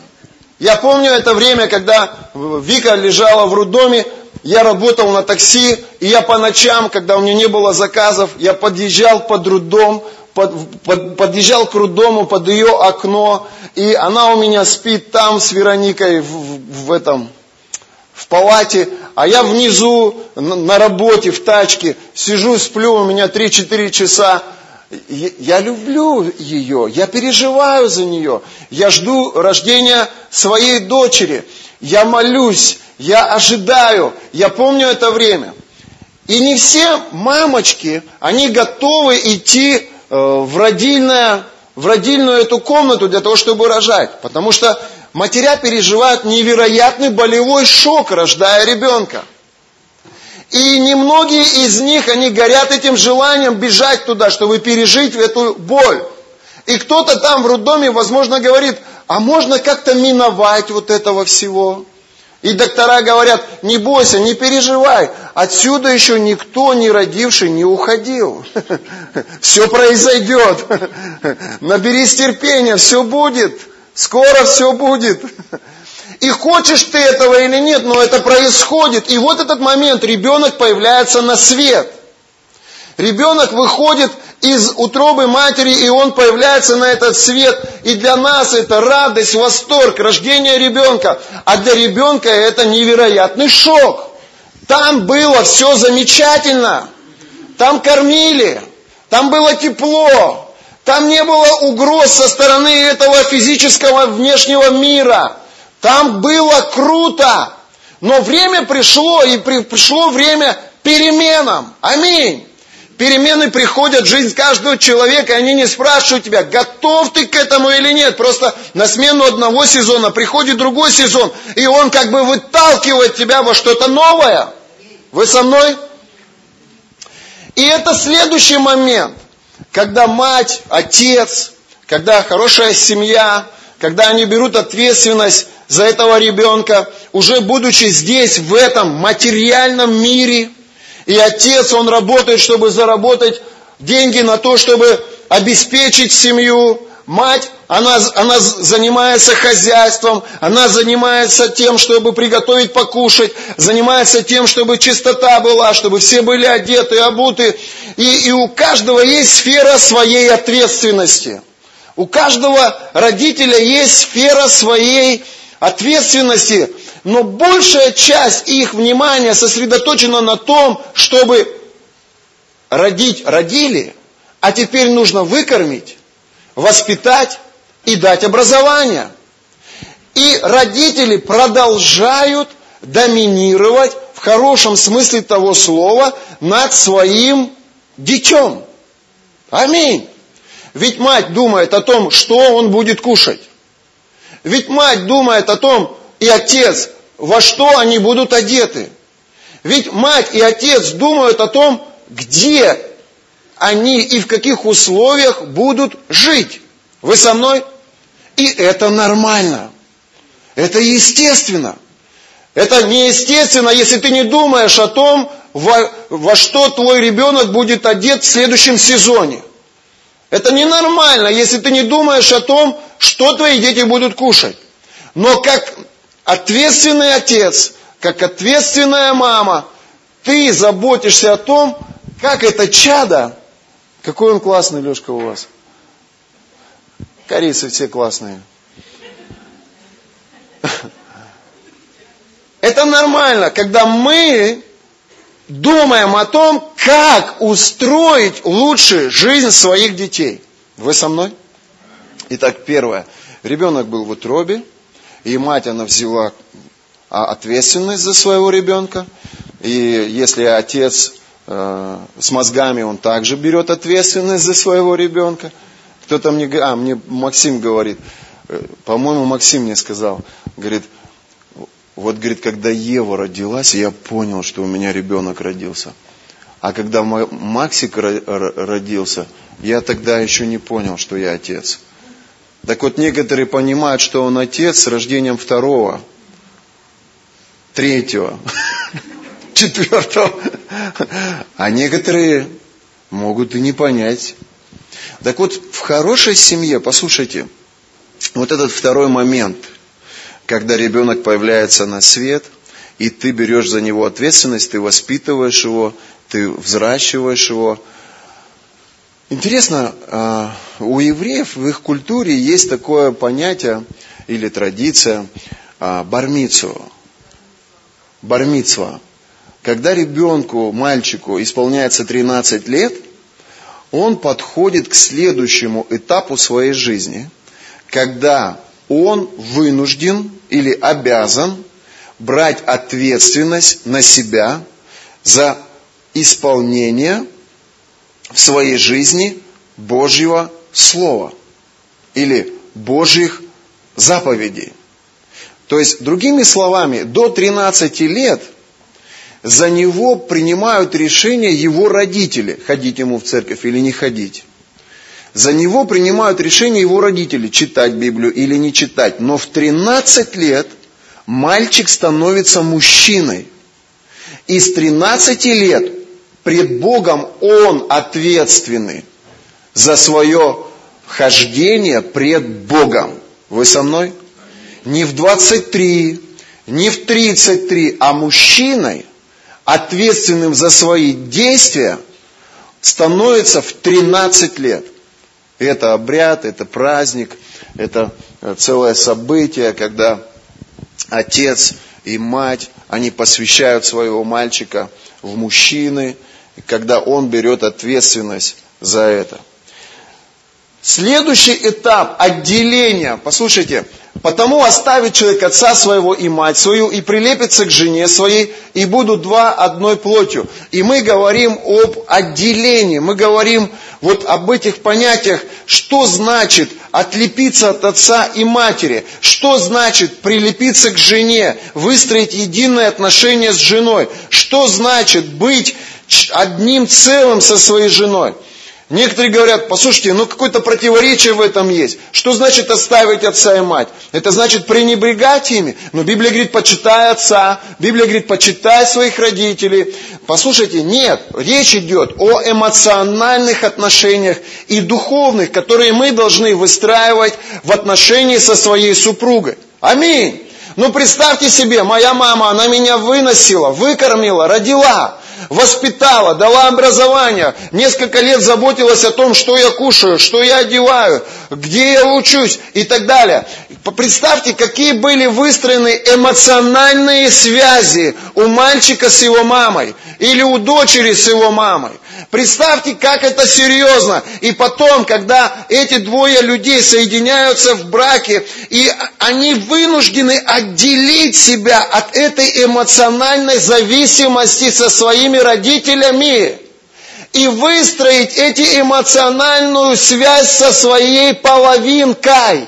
Я помню это время, когда Вика лежала в роддоме, я работал на такси, и я по ночам, когда у меня не было заказов, я подъезжал под роддом, под, под, подъезжал к роддому под ее окно, и она у меня спит там с Вероникой в, в этом, в палате, а я внизу на, работе, в тачке, сижу, сплю, у меня 3-4 часа, я люблю ее, я переживаю за нее, я жду рождения своей дочери, я молюсь, я ожидаю, я помню это время. И не все мамочки, они готовы идти э, в, родильное, в родильную эту комнату для того, чтобы рожать. Потому что матеря переживают невероятный болевой шок, рождая ребенка. И немногие из них, они горят этим желанием бежать туда, чтобы пережить эту боль. И кто-то там в роддоме, возможно, говорит, а можно как-то миновать вот этого всего? И доктора говорят, не бойся, не переживай, отсюда еще никто, не родивший, не уходил. [LAUGHS] Все произойдет. [LAUGHS] Наберись терпения, все будет. Скоро все будет. И хочешь ты этого или нет, но это происходит. И вот этот момент, ребенок появляется на свет. Ребенок выходит из утробы матери, и он появляется на этот свет. И для нас это радость, восторг, рождение ребенка. А для ребенка это невероятный шок. Там было все замечательно. Там кормили. Там было тепло. Там не было угроз со стороны этого физического внешнего мира. Там было круто. Но время пришло, и пришло время переменам. Аминь. Перемены приходят в жизнь каждого человека, и они не спрашивают тебя, готов ты к этому или нет. Просто на смену одного сезона приходит другой сезон, и он как бы выталкивает тебя во что-то новое. Вы со мной? И это следующий момент, когда мать, отец, когда хорошая семья, когда они берут ответственность за этого ребенка, уже будучи здесь, в этом материальном мире – и отец, он работает, чтобы заработать деньги на то, чтобы обеспечить семью. Мать, она, она занимается хозяйством, она занимается тем, чтобы приготовить покушать, занимается тем, чтобы чистота была, чтобы все были одеты, обуты. И, и у каждого есть сфера своей ответственности. У каждого родителя есть сфера своей ответственности но большая часть их внимания сосредоточена на том, чтобы родить родили, а теперь нужно выкормить, воспитать и дать образование. И родители продолжают доминировать в хорошем смысле того слова над своим детем. Аминь. Ведь мать думает о том, что он будет кушать. Ведь мать думает о том, и отец, во что они будут одеты. Ведь мать и отец думают о том, где они и в каких условиях будут жить. Вы со мной? И это нормально. Это естественно. Это неестественно, если ты не думаешь о том, во, во что твой ребенок будет одет в следующем сезоне. Это ненормально, если ты не думаешь о том, что твои дети будут кушать. Но как ответственный отец, как ответственная мама, ты заботишься о том, как это чадо, какой он классный, Лешка, у вас. Корейцы все классные. [LAUGHS] Это нормально, когда мы думаем о том, как устроить лучше жизнь своих детей. Вы со мной? Итак, первое. Ребенок был в утробе, и мать, она взяла а, ответственность за своего ребенка. И если отец с мозгами, он также берет ответственность за своего ребенка. Кто-то мне, а, мне Максим говорит, э, по-моему, Максим мне сказал, говорит, вот, говорит, когда Ева родилась, я понял, что у меня ребенок родился. А когда Максик родился, я тогда еще не понял, что я отец. Так вот, некоторые понимают, что он отец с рождением второго, третьего, [LAUGHS] четвертого. А некоторые могут и не понять. Так вот, в хорошей семье, послушайте, вот этот второй момент, когда ребенок появляется на свет, и ты берешь за него ответственность, ты воспитываешь его, ты взращиваешь его. Интересно, а, у евреев в их культуре есть такое понятие или традиция а, бармицу. Бармицва. Когда ребенку, мальчику исполняется 13 лет, он подходит к следующему этапу своей жизни, когда он вынужден или обязан брать ответственность на себя за исполнение в своей жизни Божьего Слова или Божьих заповедей. То есть, другими словами, до 13 лет за него принимают решение его родители, ходить ему в церковь или не ходить. За него принимают решение его родители, читать Библию или не читать. Но в 13 лет мальчик становится мужчиной. И с 13 лет пред Богом он ответственный за свое хождение пред Богом. Вы со мной? Не в 23, не в 33, а мужчиной, ответственным за свои действия, становится в 13 лет. Это обряд, это праздник, это целое событие, когда отец и мать, они посвящают своего мальчика в мужчины, когда он берет ответственность за это. Следующий этап отделения, послушайте, потому оставит человек отца своего и мать свою, и прилепится к жене своей, и будут два одной плотью. И мы говорим об отделении, мы говорим вот об этих понятиях, что значит отлепиться от отца и матери, что значит прилепиться к жене, выстроить единое отношение с женой, что значит быть одним целым со своей женой. Некоторые говорят, послушайте, ну какое-то противоречие в этом есть. Что значит оставить отца и мать? Это значит пренебрегать ими. Но Библия говорит, почитай отца. Библия говорит, почитай своих родителей. Послушайте, нет, речь идет о эмоциональных отношениях и духовных, которые мы должны выстраивать в отношении со своей супругой. Аминь. Ну представьте себе, моя мама, она меня выносила, выкормила, родила воспитала, дала образование, несколько лет заботилась о том, что я кушаю, что я одеваю, где я учусь и так далее. Представьте, какие были выстроены эмоциональные связи у мальчика с его мамой или у дочери с его мамой. Представьте, как это серьезно. И потом, когда эти двое людей соединяются в браке, и они вынуждены отделить себя от этой эмоциональной зависимости со своими родителями и выстроить эти эмоциональную связь со своей половинкой.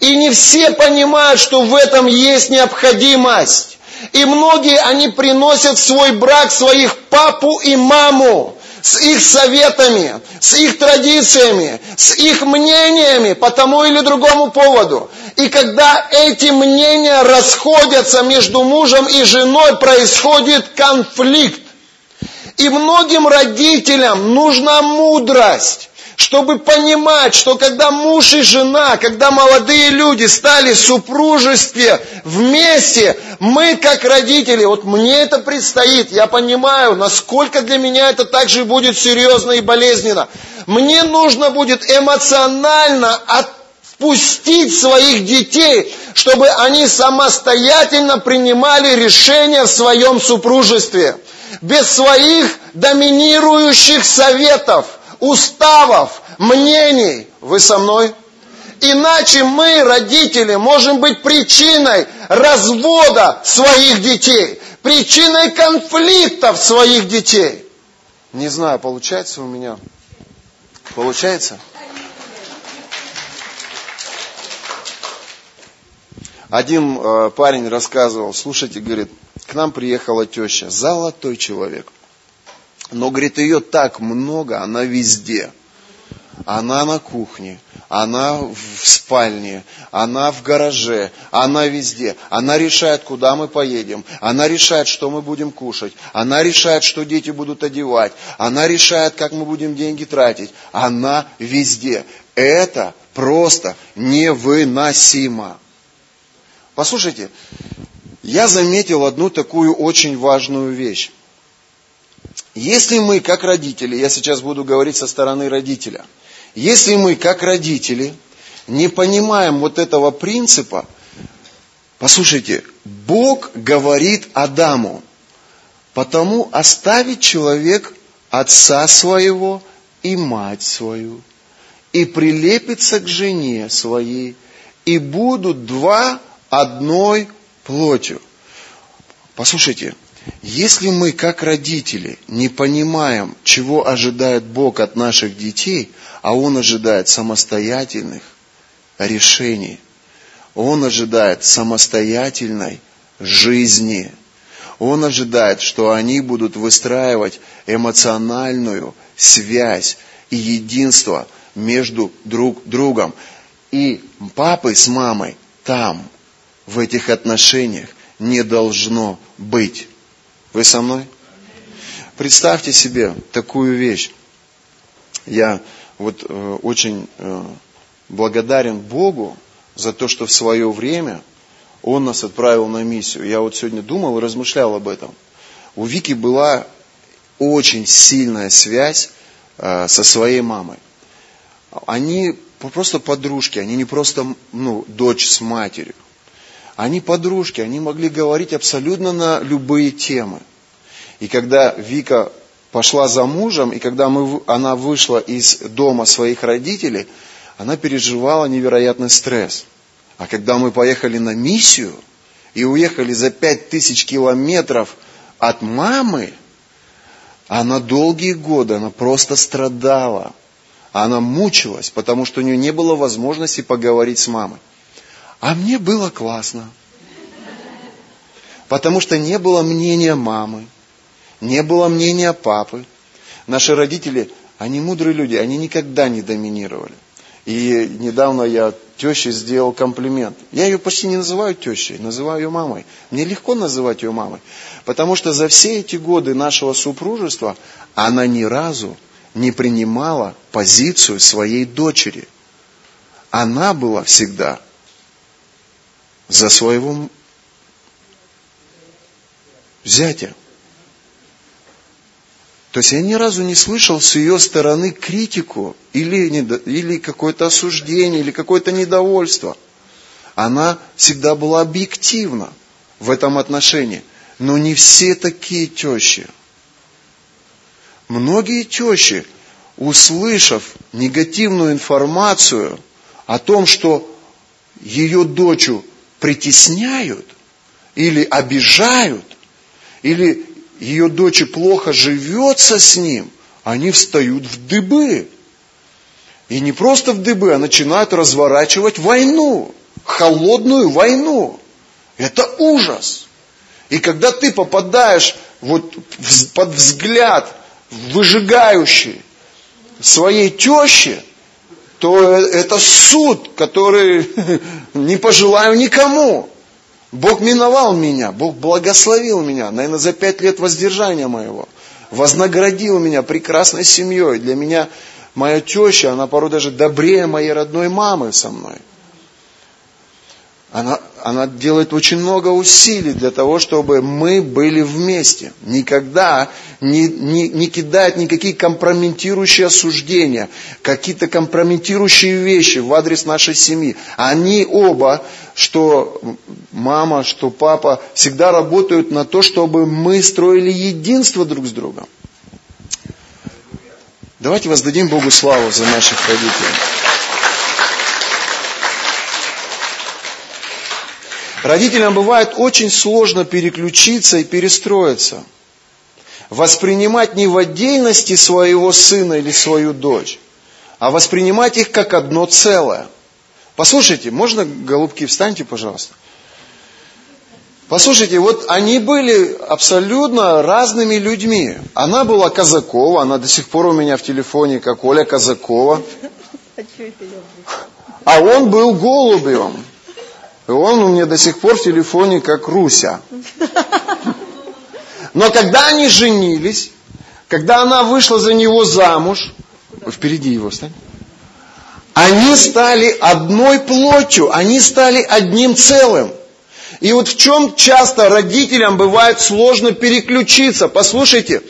И не все понимают, что в этом есть необходимость. И многие, они приносят в свой брак своих папу и маму с их советами, с их традициями, с их мнениями по тому или другому поводу. И когда эти мнения расходятся между мужем и женой, происходит конфликт. И многим родителям нужна мудрость чтобы понимать, что когда муж и жена, когда молодые люди стали в супружестве вместе, мы как родители, вот мне это предстоит, я понимаю, насколько для меня это также будет серьезно и болезненно. Мне нужно будет эмоционально отпустить своих детей, чтобы они самостоятельно принимали решения в своем супружестве. Без своих доминирующих советов – уставов, мнений. Вы со мной? Иначе мы, родители, можем быть причиной развода своих детей, причиной конфликтов своих детей. Не знаю, получается у меня. Получается? Один э, парень рассказывал, слушайте, говорит, к нам приехала теща, золотой человек. Но, говорит, ее так много, она везде. Она на кухне, она в спальне, она в гараже, она везде. Она решает, куда мы поедем, она решает, что мы будем кушать, она решает, что дети будут одевать, она решает, как мы будем деньги тратить. Она везде. Это просто невыносимо. Послушайте, я заметил одну такую очень важную вещь. Если мы, как родители, я сейчас буду говорить со стороны родителя, если мы, как родители, не понимаем вот этого принципа, послушайте, Бог говорит Адаму, потому оставит человек отца своего и мать свою, и прилепится к жене своей, и будут два одной плотью. Послушайте, если мы, как родители, не понимаем, чего ожидает Бог от наших детей, а Он ожидает самостоятельных решений, Он ожидает самостоятельной жизни, Он ожидает, что они будут выстраивать эмоциональную связь и единство между друг другом. И папой с мамой там, в этих отношениях, не должно быть. Вы со мной? Представьте себе такую вещь. Я вот э, очень э, благодарен Богу за то, что в свое время Он нас отправил на миссию. Я вот сегодня думал и размышлял об этом. У Вики была очень сильная связь э, со своей мамой. Они просто подружки, они не просто ну, дочь с матерью. Они подружки, они могли говорить абсолютно на любые темы. И когда Вика пошла за мужем, и когда мы, она вышла из дома своих родителей, она переживала невероятный стресс. А когда мы поехали на миссию и уехали за пять тысяч километров от мамы, она долгие годы, она просто страдала. Она мучилась, потому что у нее не было возможности поговорить с мамой. А мне было классно. Потому что не было мнения мамы, не было мнения папы. Наши родители, они мудрые люди, они никогда не доминировали. И недавно я теще сделал комплимент. Я ее почти не называю тещей, называю ее мамой. Мне легко называть ее мамой, потому что за все эти годы нашего супружества она ни разу не принимала позицию своей дочери. Она была всегда за своего зятя. То есть я ни разу не слышал с ее стороны критику или, или какое-то осуждение, или какое-то недовольство. Она всегда была объективна в этом отношении. Но не все такие тещи. Многие тещи, услышав негативную информацию о том, что ее дочу притесняют или обижают, или ее дочь плохо живется с ним, они встают в дыбы. И не просто в дыбы, а начинают разворачивать войну, холодную войну. Это ужас. И когда ты попадаешь вот под взгляд выжигающий своей тещи, то это суд, который [LAUGHS] не пожелаю никому. Бог миновал меня, Бог благословил меня, наверное, за пять лет воздержания моего. Вознаградил меня прекрасной семьей. Для меня моя теща, она порой даже добрее моей родной мамы со мной. Она, она делает очень много усилий для того, чтобы мы были вместе. Никогда не, не, не кидает никакие компрометирующие осуждения, какие-то компрометирующие вещи в адрес нашей семьи. Они оба, что мама, что папа, всегда работают на то, чтобы мы строили единство друг с другом. Давайте воздадим Богу славу за наших родителей. Родителям бывает очень сложно переключиться и перестроиться. воспринимать не в отдельности своего сына или свою дочь, а воспринимать их как одно целое. Послушайте, можно, голубки, встаньте, пожалуйста. Послушайте, вот они были абсолютно разными людьми. Она была Казакова, она до сих пор у меня в телефоне, как Оля Казакова. А он был Голубевым. И он у меня до сих пор в телефоне, как Руся. Но когда они женились, когда она вышла за него замуж, впереди его стань, они стали одной плотью, они стали одним целым. И вот в чем часто родителям бывает сложно переключиться. Послушайте,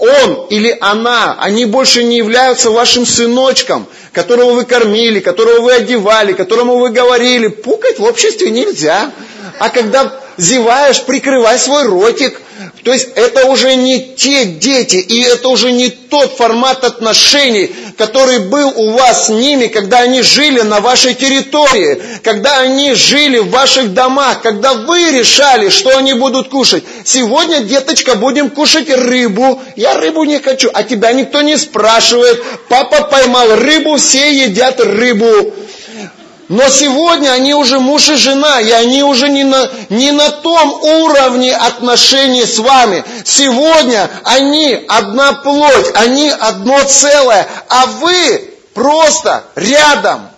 он или она, они больше не являются вашим сыночком, которого вы кормили, которого вы одевали, которому вы говорили, пукать в обществе нельзя. А когда зеваешь, прикрывай свой ротик. То есть это уже не те дети, и это уже не тот формат отношений, который был у вас с ними, когда они жили на вашей территории, когда они жили в ваших домах, когда вы решали, что они будут кушать. Сегодня, деточка, будем кушать рыбу. Я рыбу не хочу, а тебя никто не спрашивает. Папа поймал рыбу, все едят рыбу. Но сегодня они уже муж и жена, и они уже не на, не на том уровне отношений с вами. Сегодня они одна плоть, они одно целое, а вы просто рядом.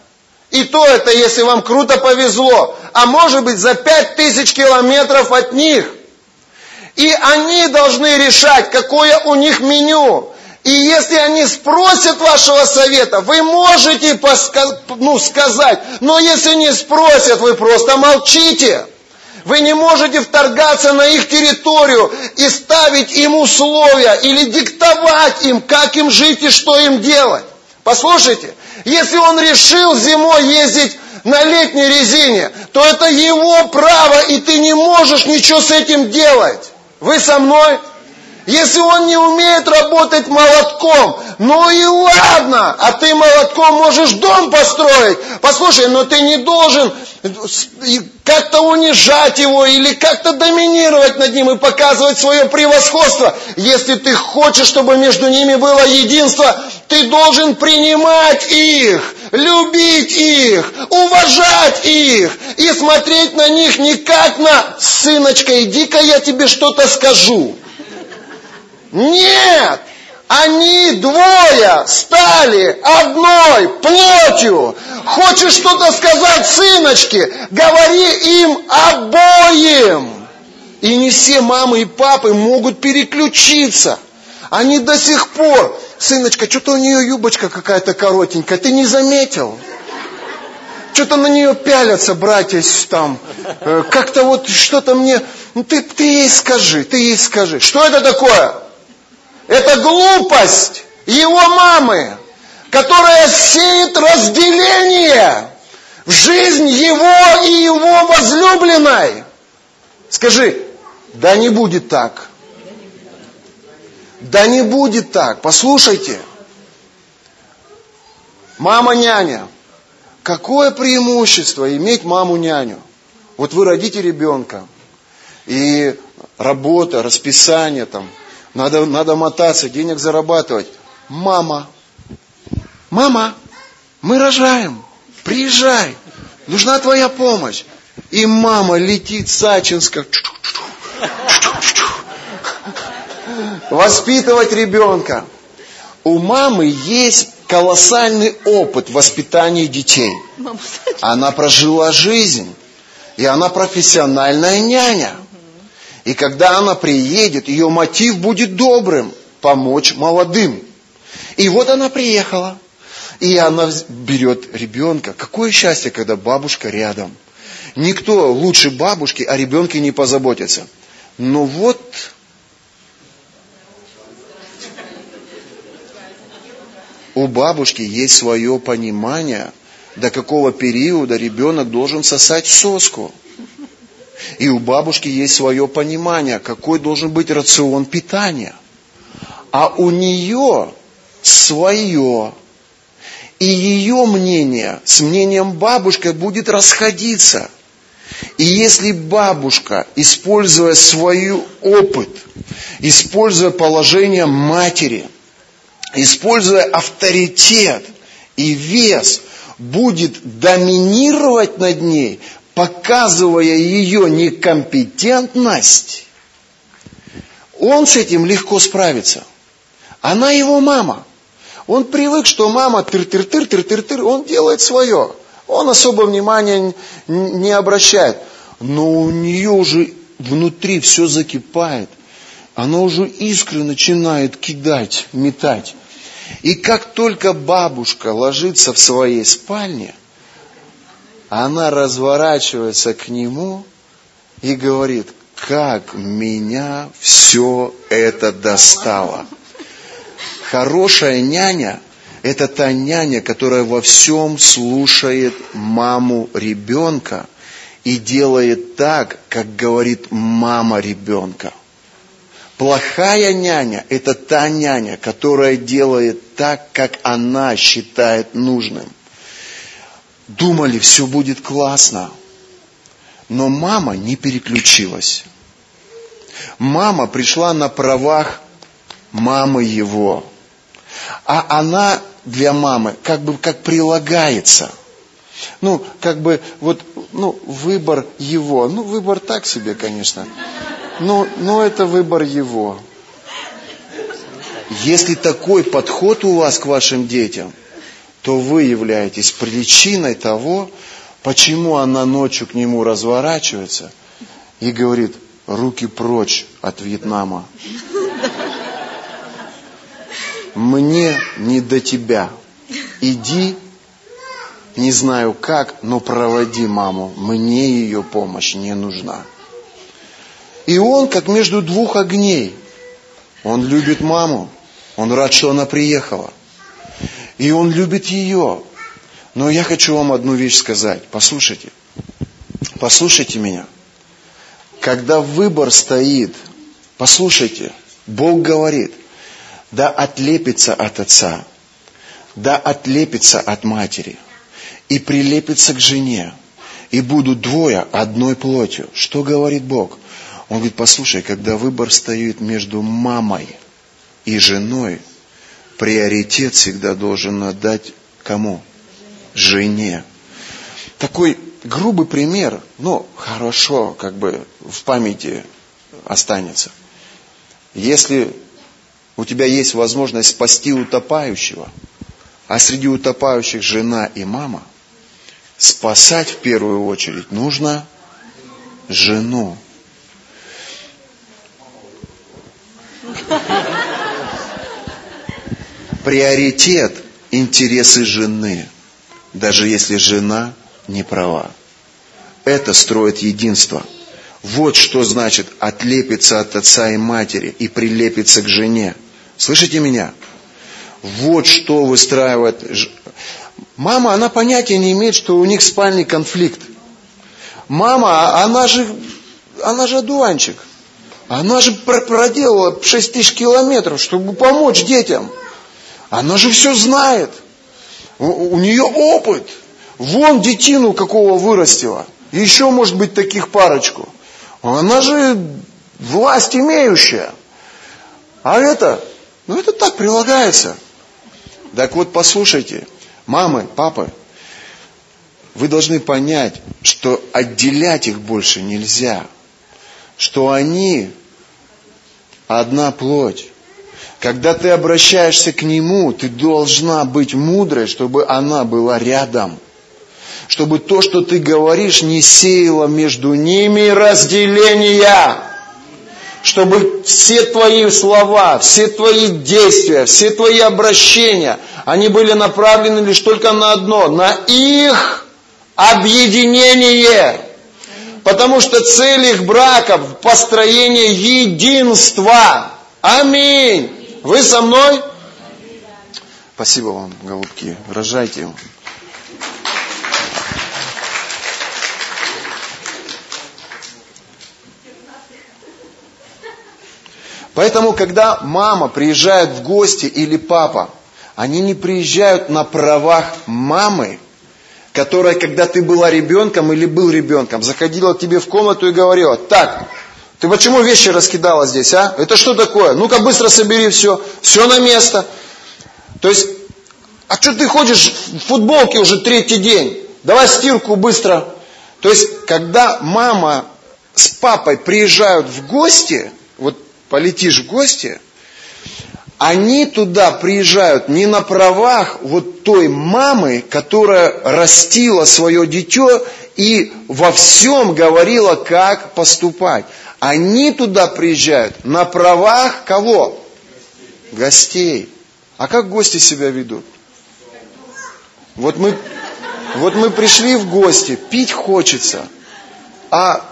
И то это, если вам круто повезло. А может быть за пять тысяч километров от них. И они должны решать, какое у них меню. И если они спросят вашего совета, вы можете поска- ну, сказать, но если не спросят, вы просто молчите. Вы не можете вторгаться на их территорию и ставить им условия или диктовать им, как им жить и что им делать. Послушайте, если он решил зимой ездить на летней резине, то это его право, и ты не можешь ничего с этим делать. Вы со мной? Если он не умеет работать молотком, ну и ладно, а ты молотком можешь дом построить. Послушай, но ты не должен как-то унижать его или как-то доминировать над ним и показывать свое превосходство. Если ты хочешь, чтобы между ними было единство, ты должен принимать их, любить их, уважать их и смотреть на них не как на «сыночка, иди-ка я тебе что-то скажу». Нет! Они двое стали одной плотью. Хочешь что-то сказать, сыночки, говори им обоим. И не все мамы и папы могут переключиться. Они до сих пор, сыночка, что-то у нее юбочка какая-то коротенькая, ты не заметил? Что-то на нее пялятся братья там. Э, как-то вот что-то мне... Ну ты, ты ей скажи, ты ей скажи. Что это такое? Это глупость его мамы, которая сеет разделение в жизнь его и его возлюбленной. Скажи, да не будет так. Да не будет так. Послушайте. Мама-няня. Какое преимущество иметь маму-няню? Вот вы родите ребенка, и работа, расписание там, надо, надо мотаться, денег зарабатывать. Мама, мама, мы рожаем, приезжай, нужна твоя помощь. И мама летит с Ачинска. Воспитывать ребенка. У мамы есть колоссальный опыт воспитания детей. [LAUGHS] Она прожила жизнь. И она профессиональная няня. И когда она приедет, ее мотив будет добрым – помочь молодым. И вот она приехала, и она берет ребенка. Какое счастье, когда бабушка рядом. Никто лучше бабушки о ребенке не позаботится. Но вот у бабушки есть свое понимание, до какого периода ребенок должен сосать соску. И у бабушки есть свое понимание, какой должен быть рацион питания. А у нее свое. И ее мнение с мнением бабушки будет расходиться. И если бабушка, используя свой опыт, используя положение матери, используя авторитет и вес, будет доминировать над ней, показывая ее некомпетентность, он с этим легко справится. Она его мама. Он привык, что мама тыр-тыр-тыр, тыр-тыр-тыр, он делает свое. Он особо внимания не обращает. Но у нее уже внутри все закипает. Она уже искры начинает кидать, метать. И как только бабушка ложится в своей спальне, она разворачивается к нему и говорит, как меня все это достало. Хорошая няня – это та няня, которая во всем слушает маму ребенка и делает так, как говорит мама ребенка. Плохая няня – это та няня, которая делает так, как она считает нужным. Думали, все будет классно. Но мама не переключилась. Мама пришла на правах мамы его. А она для мамы как бы как прилагается. Ну, как бы вот, ну, выбор его. Ну, выбор так себе, конечно. Но, но это выбор его. Если такой подход у вас к вашим детям, то вы являетесь причиной того, почему она ночью к нему разворачивается и говорит, руки прочь от Вьетнама. Мне не до тебя. Иди, не знаю как, но проводи маму. Мне ее помощь не нужна. И он как между двух огней. Он любит маму. Он рад, что она приехала. И он любит ее. Но я хочу вам одну вещь сказать. Послушайте. Послушайте меня. Когда выбор стоит, послушайте, Бог говорит, да отлепится от отца, да отлепится от матери и прилепится к жене, и будут двое одной плотью. Что говорит Бог? Он говорит, послушай, когда выбор стоит между мамой и женой, приоритет всегда должен отдать кому? Жене. Такой грубый пример, но хорошо, как бы в памяти останется. Если у тебя есть возможность спасти утопающего, а среди утопающих жена и мама, спасать в первую очередь нужно жену. Приоритет – интересы жены, даже если жена не права. Это строит единство. Вот что значит отлепиться от отца и матери и прилепиться к жене. Слышите меня? Вот что выстраивает... Мама, она понятия не имеет, что у них спальный конфликт. Мама, она же, она же одуванчик. Она же проделала 6 тысяч километров, чтобы помочь детям. Она же все знает. У, нее опыт. Вон детину какого вырастила. Еще, может быть, таких парочку. Она же власть имеющая. А это, ну это так прилагается. Так вот, послушайте, мамы, папы, вы должны понять, что отделять их больше нельзя. Что они одна плоть. Когда ты обращаешься к Нему, ты должна быть мудрой, чтобы она была рядом. Чтобы то, что ты говоришь, не сеяло между ними разделения. Чтобы все твои слова, все твои действия, все твои обращения, они были направлены лишь только на одно, на их объединение. Потому что цель их браков – построение единства. Аминь. Вы со мной? Спасибо вам, голубки. Рожайте. Поэтому, когда мама приезжает в гости или папа, они не приезжают на правах мамы, которая, когда ты была ребенком или был ребенком, заходила к тебе в комнату и говорила, так, ты почему вещи раскидала здесь, а? Это что такое? Ну-ка быстро собери все, все на место. То есть, а что ты ходишь в футболке уже третий день? Давай стирку быстро. То есть, когда мама с папой приезжают в гости, вот полетишь в гости, они туда приезжают не на правах вот той мамы, которая растила свое дитё и во всем говорила, как поступать. Они туда приезжают на правах кого? Гостей. А как гости себя ведут? Вот мы, вот мы пришли в гости, пить хочется, а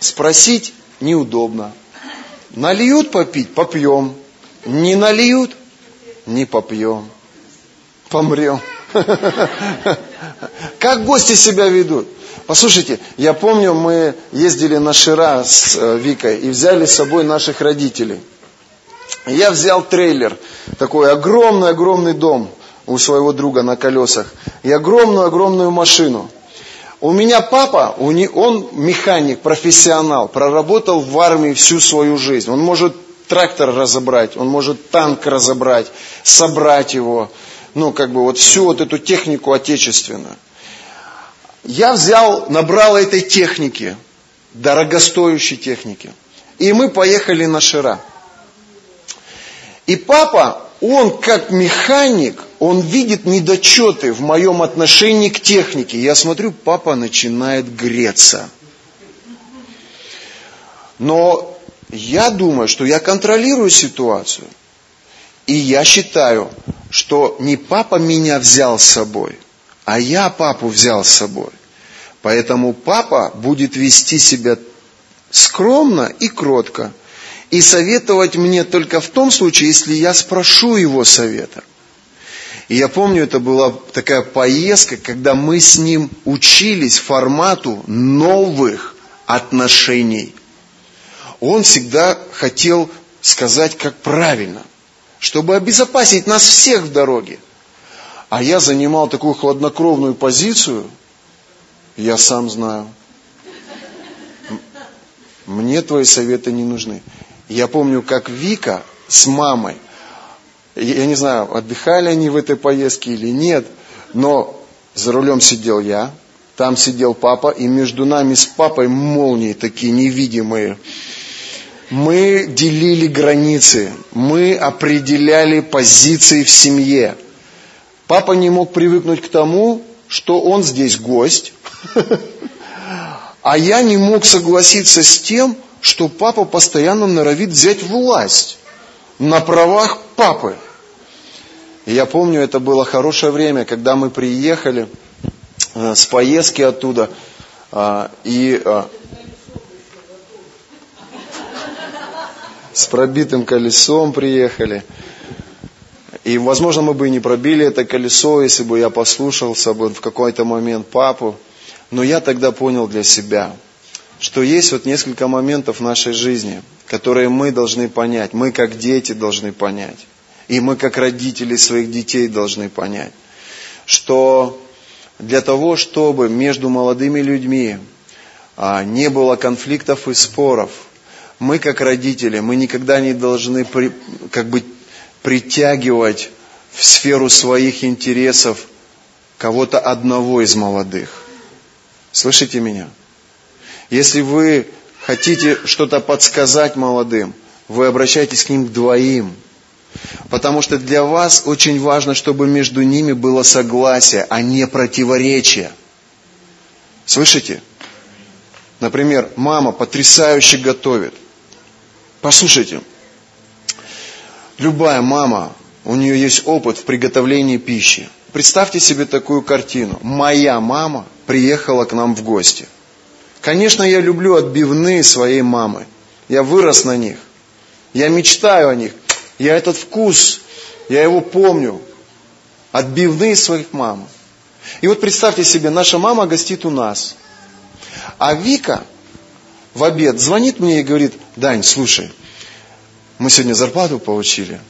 спросить неудобно. Нальют попить? Попьем. Не нальют? Не попьем. Помрем. [LAUGHS] Как гости себя ведут? Послушайте, я помню, мы ездили на Шира с э, Викой и взяли с собой наших родителей. Я взял трейлер, такой огромный-огромный дом у своего друга на колесах и огромную-огромную машину. У меня папа, он механик, профессионал, проработал в армии всю свою жизнь. Он может трактор разобрать, он может танк разобрать, собрать его, ну, как бы вот всю вот эту технику отечественную. Я взял, набрал этой техники, дорогостоящей техники. И мы поехали на Шира. И папа, он как механик, он видит недочеты в моем отношении к технике. Я смотрю, папа начинает греться. Но я думаю, что я контролирую ситуацию. И я считаю, что не папа меня взял с собой, а я папу взял с собой. Поэтому папа будет вести себя скромно и кротко. И советовать мне только в том случае, если я спрошу его совета. И я помню, это была такая поездка, когда мы с ним учились формату новых отношений он всегда хотел сказать, как правильно, чтобы обезопасить нас всех в дороге. А я занимал такую хладнокровную позицию, я сам знаю. Мне твои советы не нужны. Я помню, как Вика с мамой, я не знаю, отдыхали они в этой поездке или нет, но за рулем сидел я, там сидел папа, и между нами с папой молнии такие невидимые. Мы делили границы, мы определяли позиции в семье. Папа не мог привыкнуть к тому, что он здесь гость, а я не мог согласиться с тем, что папа постоянно норовит взять власть на правах папы. И я помню, это было хорошее время, когда мы приехали э, с поездки оттуда, э, и с пробитым колесом приехали. И, возможно, мы бы и не пробили это колесо, если бы я послушался бы в какой-то момент папу. Но я тогда понял для себя, что есть вот несколько моментов в нашей жизни, которые мы должны понять, мы как дети должны понять, и мы как родители своих детей должны понять, что для того, чтобы между молодыми людьми а, не было конфликтов и споров – мы как родители, мы никогда не должны при, как бы притягивать в сферу своих интересов кого-то одного из молодых. Слышите меня? Если вы хотите что-то подсказать молодым, вы обращайтесь к ним двоим. Потому что для вас очень важно, чтобы между ними было согласие, а не противоречие. Слышите? Например, мама потрясающе готовит. Послушайте, любая мама, у нее есть опыт в приготовлении пищи. Представьте себе такую картину. Моя мама приехала к нам в гости. Конечно, я люблю отбивные своей мамы. Я вырос на них. Я мечтаю о них. Я этот вкус, я его помню. Отбивные своих мам. И вот представьте себе, наша мама гостит у нас. А Вика в обед звонит мне и говорит, Дань, слушай, мы сегодня зарплату получили,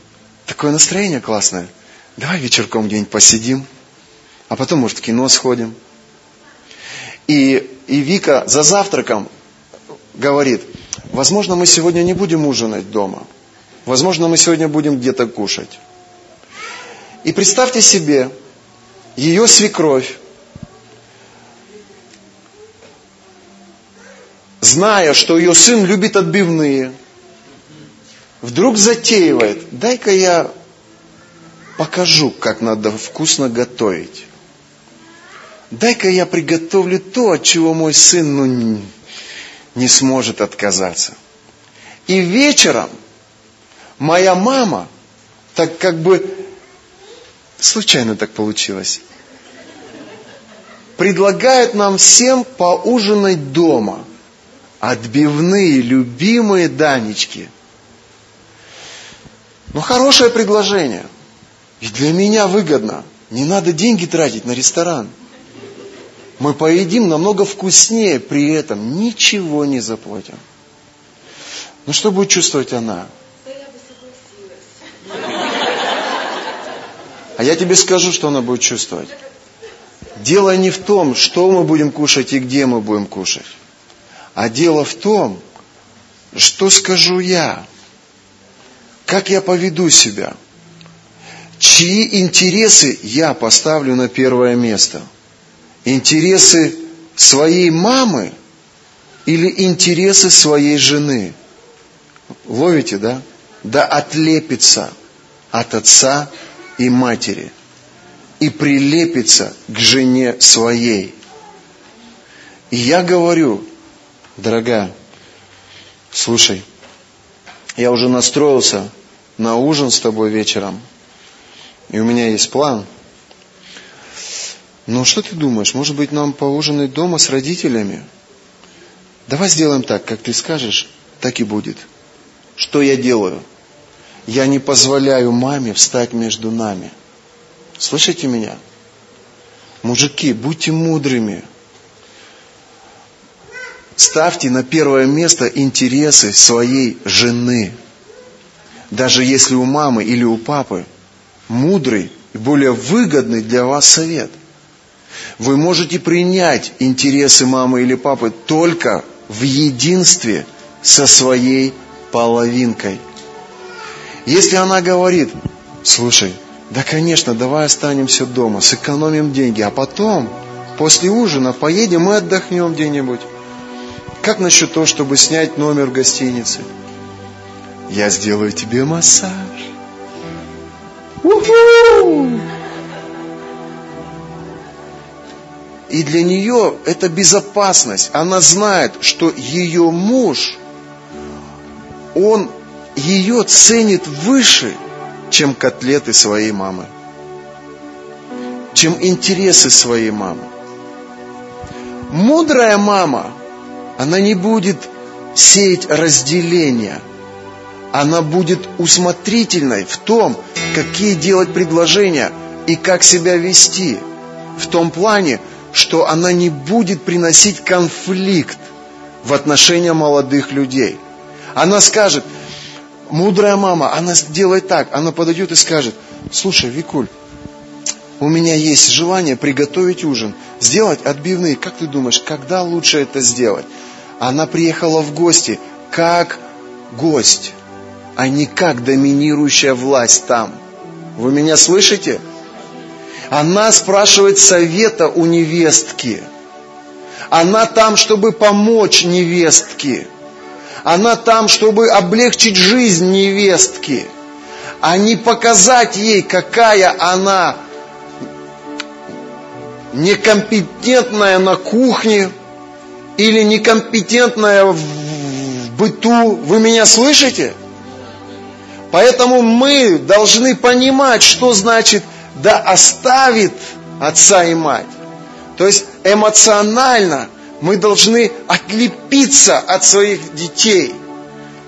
такое настроение классное, давай вечерком где-нибудь посидим, а потом, может, в кино сходим. И, и Вика за завтраком говорит, возможно, мы сегодня не будем ужинать дома. Возможно, мы сегодня будем где-то кушать. И представьте себе, ее свекровь, зная, что ее сын любит отбивные, вдруг затеивает, дай-ка я покажу, как надо вкусно готовить. Дай-ка я приготовлю то, от чего мой сын ну, не сможет отказаться. И вечером моя мама, так как бы случайно так получилось, предлагает нам всем поужинать дома. Отбивные, любимые Данечки. Ну, хорошее предложение. И для меня выгодно. Не надо деньги тратить на ресторан. Мы поедим намного вкуснее, при этом ничего не заплатим. Ну что будет чувствовать она? А я тебе скажу, что она будет чувствовать. Дело не в том, что мы будем кушать и где мы будем кушать. А дело в том, что скажу я, как я поведу себя, чьи интересы я поставлю на первое место – Интересы своей мамы или интересы своей жены? Ловите, да? Да отлепится от отца и матери и прилепится к жене своей. И я говорю, дорогая, слушай, я уже настроился на ужин с тобой вечером, и у меня есть план – ну, что ты думаешь? Может быть, нам поужинать дома с родителями? Давай сделаем так, как ты скажешь, так и будет. Что я делаю? Я не позволяю маме встать между нами. Слышите меня? Мужики, будьте мудрыми. Ставьте на первое место интересы своей жены. Даже если у мамы или у папы мудрый и более выгодный для вас совет. Вы можете принять интересы мамы или папы только в единстве со своей половинкой. Если она говорит, слушай, да, конечно, давай останемся дома, сэкономим деньги, а потом, после ужина, поедем и отдохнем где-нибудь. Как насчет того, чтобы снять номер в гостинице? Я сделаю тебе массаж. У-ху! И для нее это безопасность. Она знает, что ее муж, он ее ценит выше, чем котлеты своей мамы, чем интересы своей мамы. Мудрая мама, она не будет сеять разделения. Она будет усмотрительной в том, какие делать предложения и как себя вести. В том плане, что она не будет приносить конфликт в отношения молодых людей. Она скажет, мудрая мама, она сделает так, она подойдет и скажет, слушай, Викуль, у меня есть желание приготовить ужин, сделать отбивные. Как ты думаешь, когда лучше это сделать? Она приехала в гости как гость, а не как доминирующая власть там. Вы меня слышите? Она спрашивает совета у невестки. Она там, чтобы помочь невестке. Она там, чтобы облегчить жизнь невестки, а не показать ей, какая она некомпетентная на кухне или некомпетентная в быту. Вы меня слышите? Поэтому мы должны понимать, что значит – да оставит отца и мать. То есть эмоционально мы должны отлепиться от своих детей,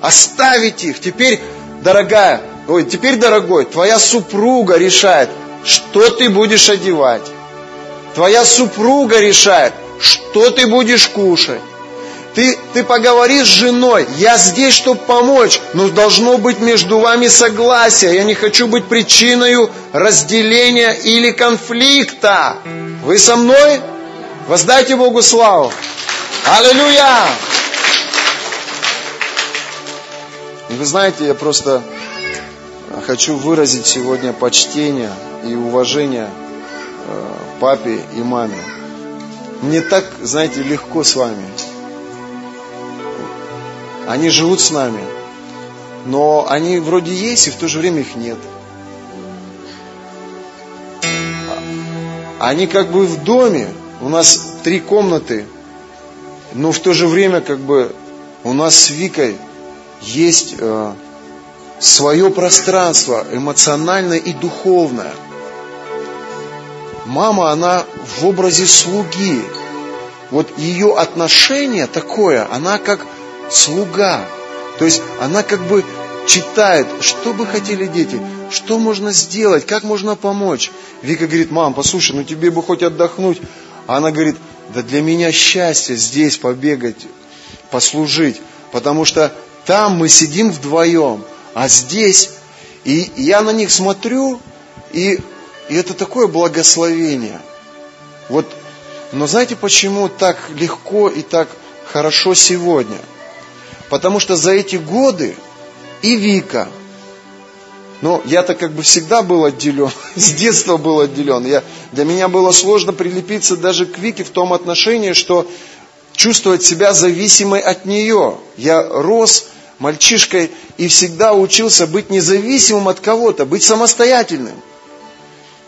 оставить их. Теперь, дорогая, ой, теперь, дорогой, твоя супруга решает, что ты будешь одевать. Твоя супруга решает, что ты будешь кушать. Ты, ты поговори с женой, я здесь, чтобы помочь, но должно быть между вами согласие. Я не хочу быть причиной разделения или конфликта. Вы со мной? Воздайте Богу славу. Аллилуйя! Вы знаете, я просто хочу выразить сегодня почтение и уважение э, папе и маме. Мне так, знаете, легко с вами. Они живут с нами, но они вроде есть, и в то же время их нет. Они как бы в доме, у нас три комнаты, но в то же время как бы у нас с Викой есть э, свое пространство эмоциональное и духовное. Мама, она в образе слуги. Вот ее отношение такое, она как слуга. То есть она как бы читает, что бы хотели дети, что можно сделать, как можно помочь. Вика говорит, мам, послушай, ну тебе бы хоть отдохнуть. А она говорит, да для меня счастье здесь побегать, послужить. Потому что там мы сидим вдвоем, а здесь, и я на них смотрю, и, и это такое благословение. Вот, но знаете, почему так легко и так хорошо сегодня? Потому что за эти годы и Вика, но я-то как бы всегда был отделен, [LAUGHS] с детства был отделен. Я, для меня было сложно прилепиться даже к Вике в том отношении, что чувствовать себя зависимой от нее. Я рос мальчишкой и всегда учился быть независимым от кого-то, быть самостоятельным.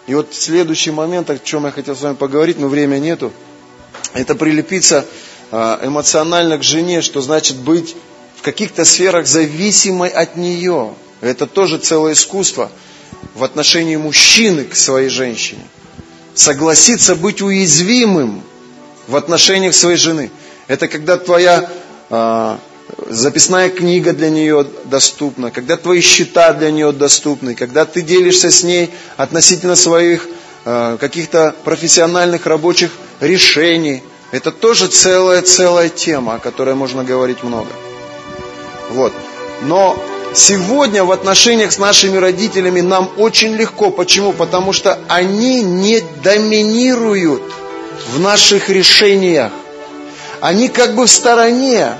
И вот следующий момент, о чем я хотел с вами поговорить, но времени нету, это прилепиться а, эмоционально к жене, что значит быть в каких-то сферах зависимой от нее. Это тоже целое искусство в отношении мужчины к своей женщине. Согласиться быть уязвимым в отношениях своей жены. Это когда твоя а, записная книга для нее доступна, когда твои счета для нее доступны, когда ты делишься с ней относительно своих э, каких-то профессиональных рабочих решений. Это тоже целая-целая тема, о которой можно говорить много. Вот. Но сегодня в отношениях с нашими родителями нам очень легко. Почему? Потому что они не доминируют в наших решениях. Они как бы в стороне.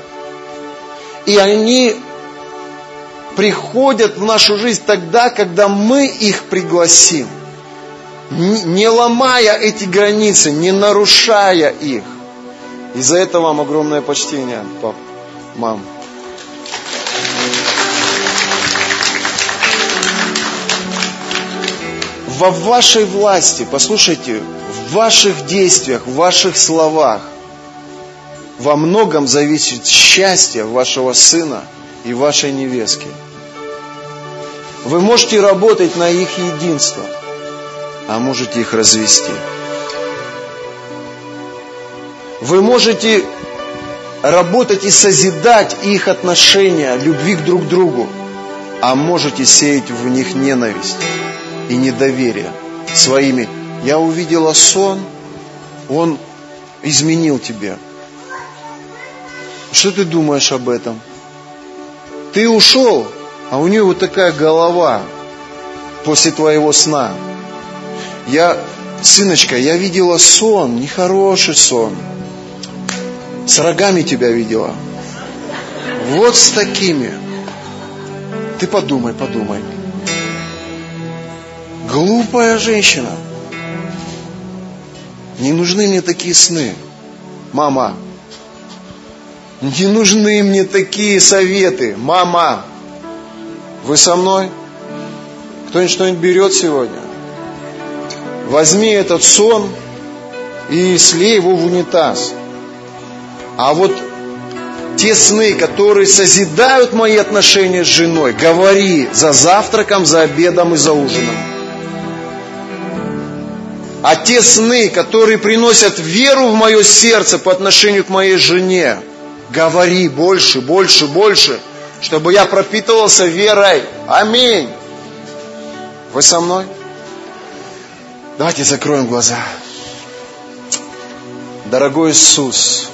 И они приходят в нашу жизнь тогда, когда мы их пригласим, не ломая эти границы, не нарушая их. И за это вам огромное почтение, пап, мам. Во вашей власти, послушайте, в ваших действиях, в ваших словах во многом зависит счастье вашего сына и вашей невестки. Вы можете работать на их единство, а можете их развести. Вы можете работать и созидать их отношения, любви к друг другу, а можете сеять в них ненависть и недоверие своими. Я увидела сон, он изменил тебе. Что ты думаешь об этом? Ты ушел, а у нее вот такая голова после твоего сна. Я, сыночка, я видела сон, нехороший сон. С рогами тебя видела. Вот с такими. Ты подумай, подумай. Глупая женщина. Не нужны мне такие сны. Мама, не нужны мне такие советы. Мама, вы со мной? Кто-нибудь что-нибудь берет сегодня? Возьми этот сон и слей его в унитаз. А вот те сны, которые созидают мои отношения с женой, говори за завтраком, за обедом и за ужином. А те сны, которые приносят веру в мое сердце по отношению к моей жене, Говори больше, больше, больше, чтобы я пропитывался верой. Аминь. Вы со мной? Давайте закроем глаза. Дорогой Иисус,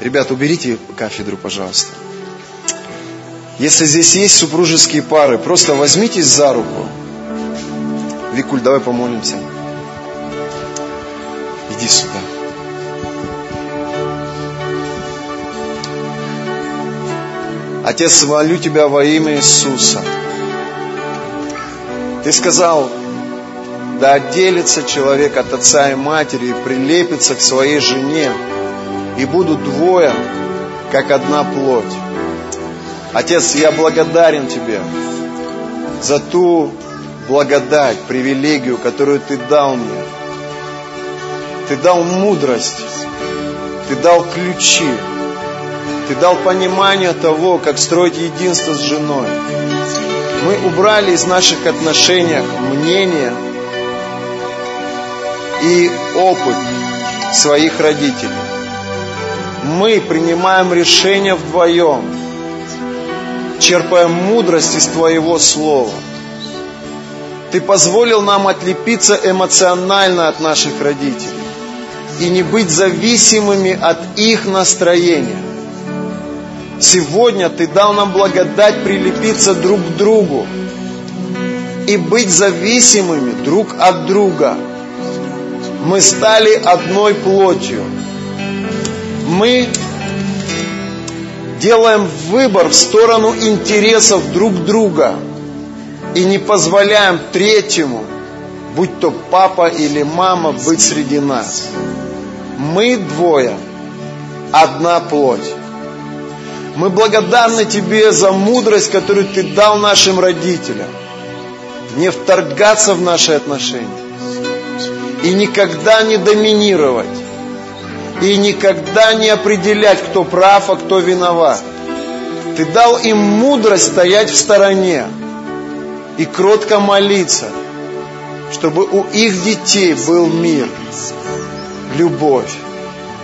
ребят, уберите кафедру, пожалуйста. Если здесь есть супружеские пары, просто возьмитесь за руку. Викуль, давай помолимся. Иди сюда. Отец, молю Тебя во имя Иисуса. Ты сказал, да отделится человек от отца и матери и прилепится к своей жене, и будут двое, как одна плоть. Отец, я благодарен Тебе за ту благодать, привилегию, которую Ты дал мне. Ты дал мудрость, Ты дал ключи, Ты дал понимание того, как строить единство с женой. Мы убрали из наших отношений мнение и опыт своих родителей. Мы принимаем решения вдвоем, черпая мудрость из Твоего Слова. Ты позволил нам отлепиться эмоционально от наших родителей и не быть зависимыми от их настроения. Сегодня Ты дал нам благодать прилепиться друг к другу и быть зависимыми друг от друга. Мы стали одной плотью. Мы делаем выбор в сторону интересов друг друга и не позволяем третьему, будь то папа или мама, быть среди нас. Мы двое, одна плоть. Мы благодарны Тебе за мудрость, которую Ты дал нашим родителям. Не вторгаться в наши отношения. И никогда не доминировать. И никогда не определять, кто прав, а кто виноват. Ты дал им мудрость стоять в стороне и кротко молиться, чтобы у их детей был мир, любовь,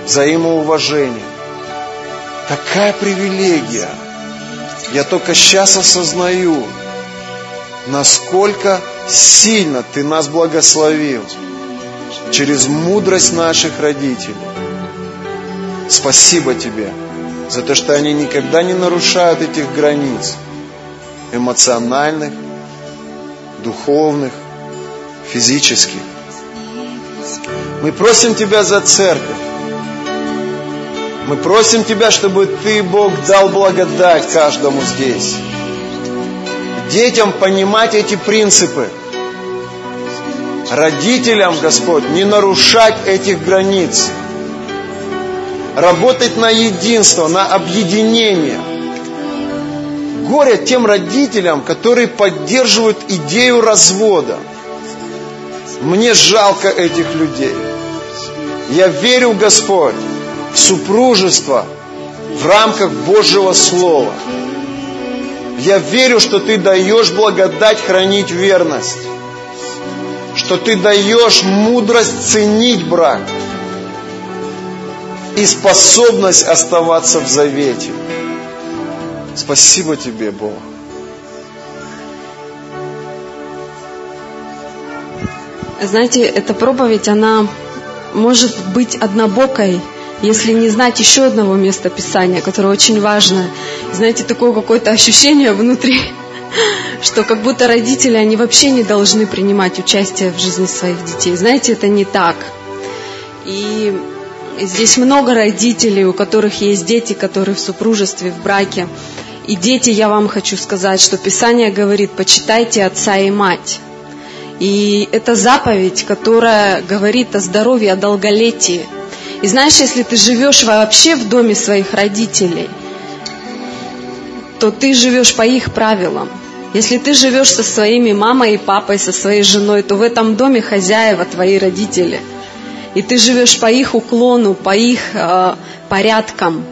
взаимоуважение. Такая привилегия. Я только сейчас осознаю, насколько сильно Ты нас благословил через мудрость наших родителей. Спасибо Тебе за то, что они никогда не нарушают этих границ эмоциональных, духовных, физических. Мы просим Тебя за церковь. Мы просим Тебя, чтобы Ты, Бог, дал благодать каждому здесь. Детям понимать эти принципы. Родителям, Господь, не нарушать этих границ. Работать на единство, на объединение. Горе тем родителям, которые поддерживают идею развода. Мне жалко этих людей. Я верю, Господь, супружество в рамках Божьего Слова. Я верю, что Ты даешь благодать хранить верность, что Ты даешь мудрость ценить брак и способность оставаться в завете. Спасибо Тебе, Бог. Знаете, эта проповедь, она может быть однобокой, если не знать еще одного места Писания, которое очень важно. Знаете, такое какое-то ощущение внутри, [LAUGHS] что как будто родители, они вообще не должны принимать участие в жизни своих детей. Знаете, это не так. И здесь много родителей, у которых есть дети, которые в супружестве, в браке. И дети, я вам хочу сказать, что Писание говорит, почитайте отца и мать. И это заповедь, которая говорит о здоровье, о долголетии – и знаешь, если ты живешь вообще в доме своих родителей, то ты живешь по их правилам. Если ты живешь со своими мамой и папой, со своей женой, то в этом доме хозяева твои родители. И ты живешь по их уклону, по их э, порядкам.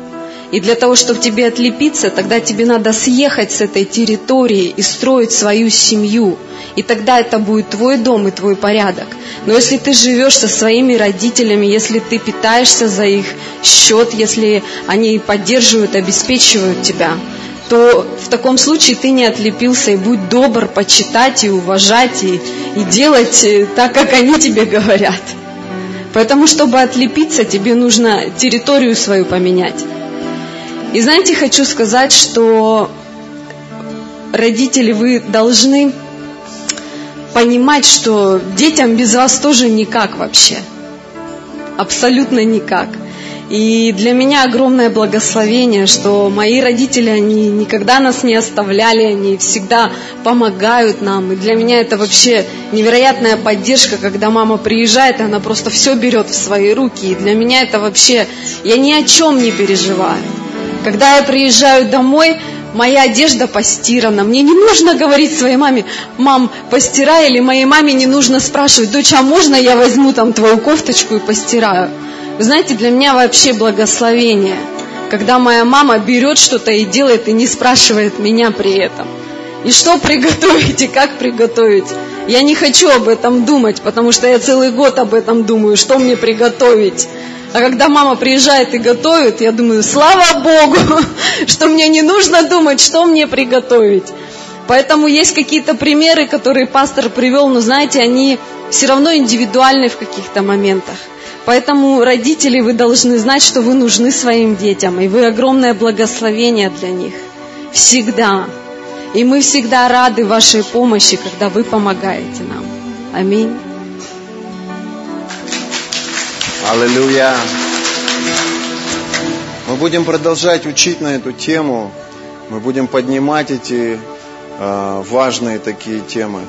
И для того, чтобы тебе отлепиться, тогда тебе надо съехать с этой территории и строить свою семью – и тогда это будет твой дом и твой порядок. Но если ты живешь со своими родителями, если ты питаешься за их счет, если они поддерживают, обеспечивают тебя, то в таком случае ты не отлепился и будь добр почитать и уважать и, и делать э, так, как они тебе говорят. Поэтому, чтобы отлепиться, тебе нужно территорию свою поменять. И знаете, хочу сказать, что родители, вы должны понимать, что детям без вас тоже никак вообще. абсолютно никак. И для меня огромное благословение, что мои родители, они никогда нас не оставляли, они всегда помогают нам. И для меня это вообще невероятная поддержка, когда мама приезжает, и она просто все берет в свои руки. И для меня это вообще, я ни о чем не переживаю. Когда я приезжаю домой, моя одежда постирана. Мне не нужно говорить своей маме, мам, постирай, или моей маме не нужно спрашивать, дочь, а можно я возьму там твою кофточку и постираю? Вы знаете, для меня вообще благословение, когда моя мама берет что-то и делает, и не спрашивает меня при этом. И что [LAUGHS] приготовить, и как приготовить. Я не хочу об этом думать, потому что я целый год об этом думаю, что мне приготовить. А когда мама приезжает и готовит, я думаю, слава Богу, [LAUGHS] что мне не нужно думать, что мне приготовить. Поэтому есть какие-то примеры, которые пастор привел, но знаете, они все равно индивидуальны в каких-то моментах. Поэтому, родители, вы должны знать, что вы нужны своим детям, и вы огромное благословение для них. Всегда. И мы всегда рады вашей помощи, когда вы помогаете нам. Аминь. Аллилуйя. Мы будем продолжать учить на эту тему. Мы будем поднимать эти э, важные такие темы.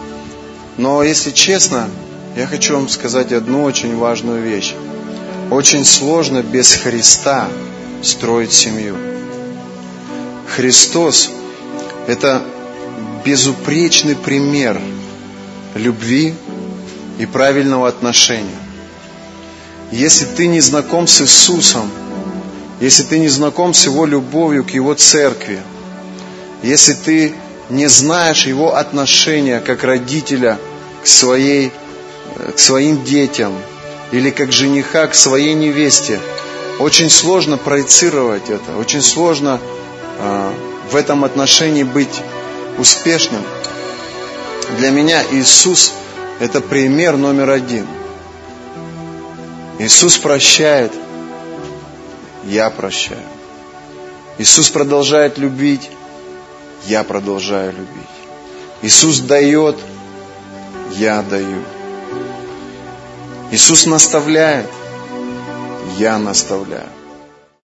Но если честно, я хочу вам сказать одну очень важную вещь. Очень сложно без Христа строить семью. Христос – это безупречный пример любви и правильного отношения. Если ты не знаком с Иисусом, если ты не знаком с Его любовью к Его церкви, если ты не знаешь Его отношения как родителя к своей к своим детям или как жениха к своей невесте. Очень сложно проецировать это, очень сложно э, в этом отношении быть успешным. Для меня Иисус – это пример номер один. Иисус прощает, я прощаю. Иисус продолжает любить, я продолжаю любить. Иисус дает, я даю. Иисус наставляет, я наставляю.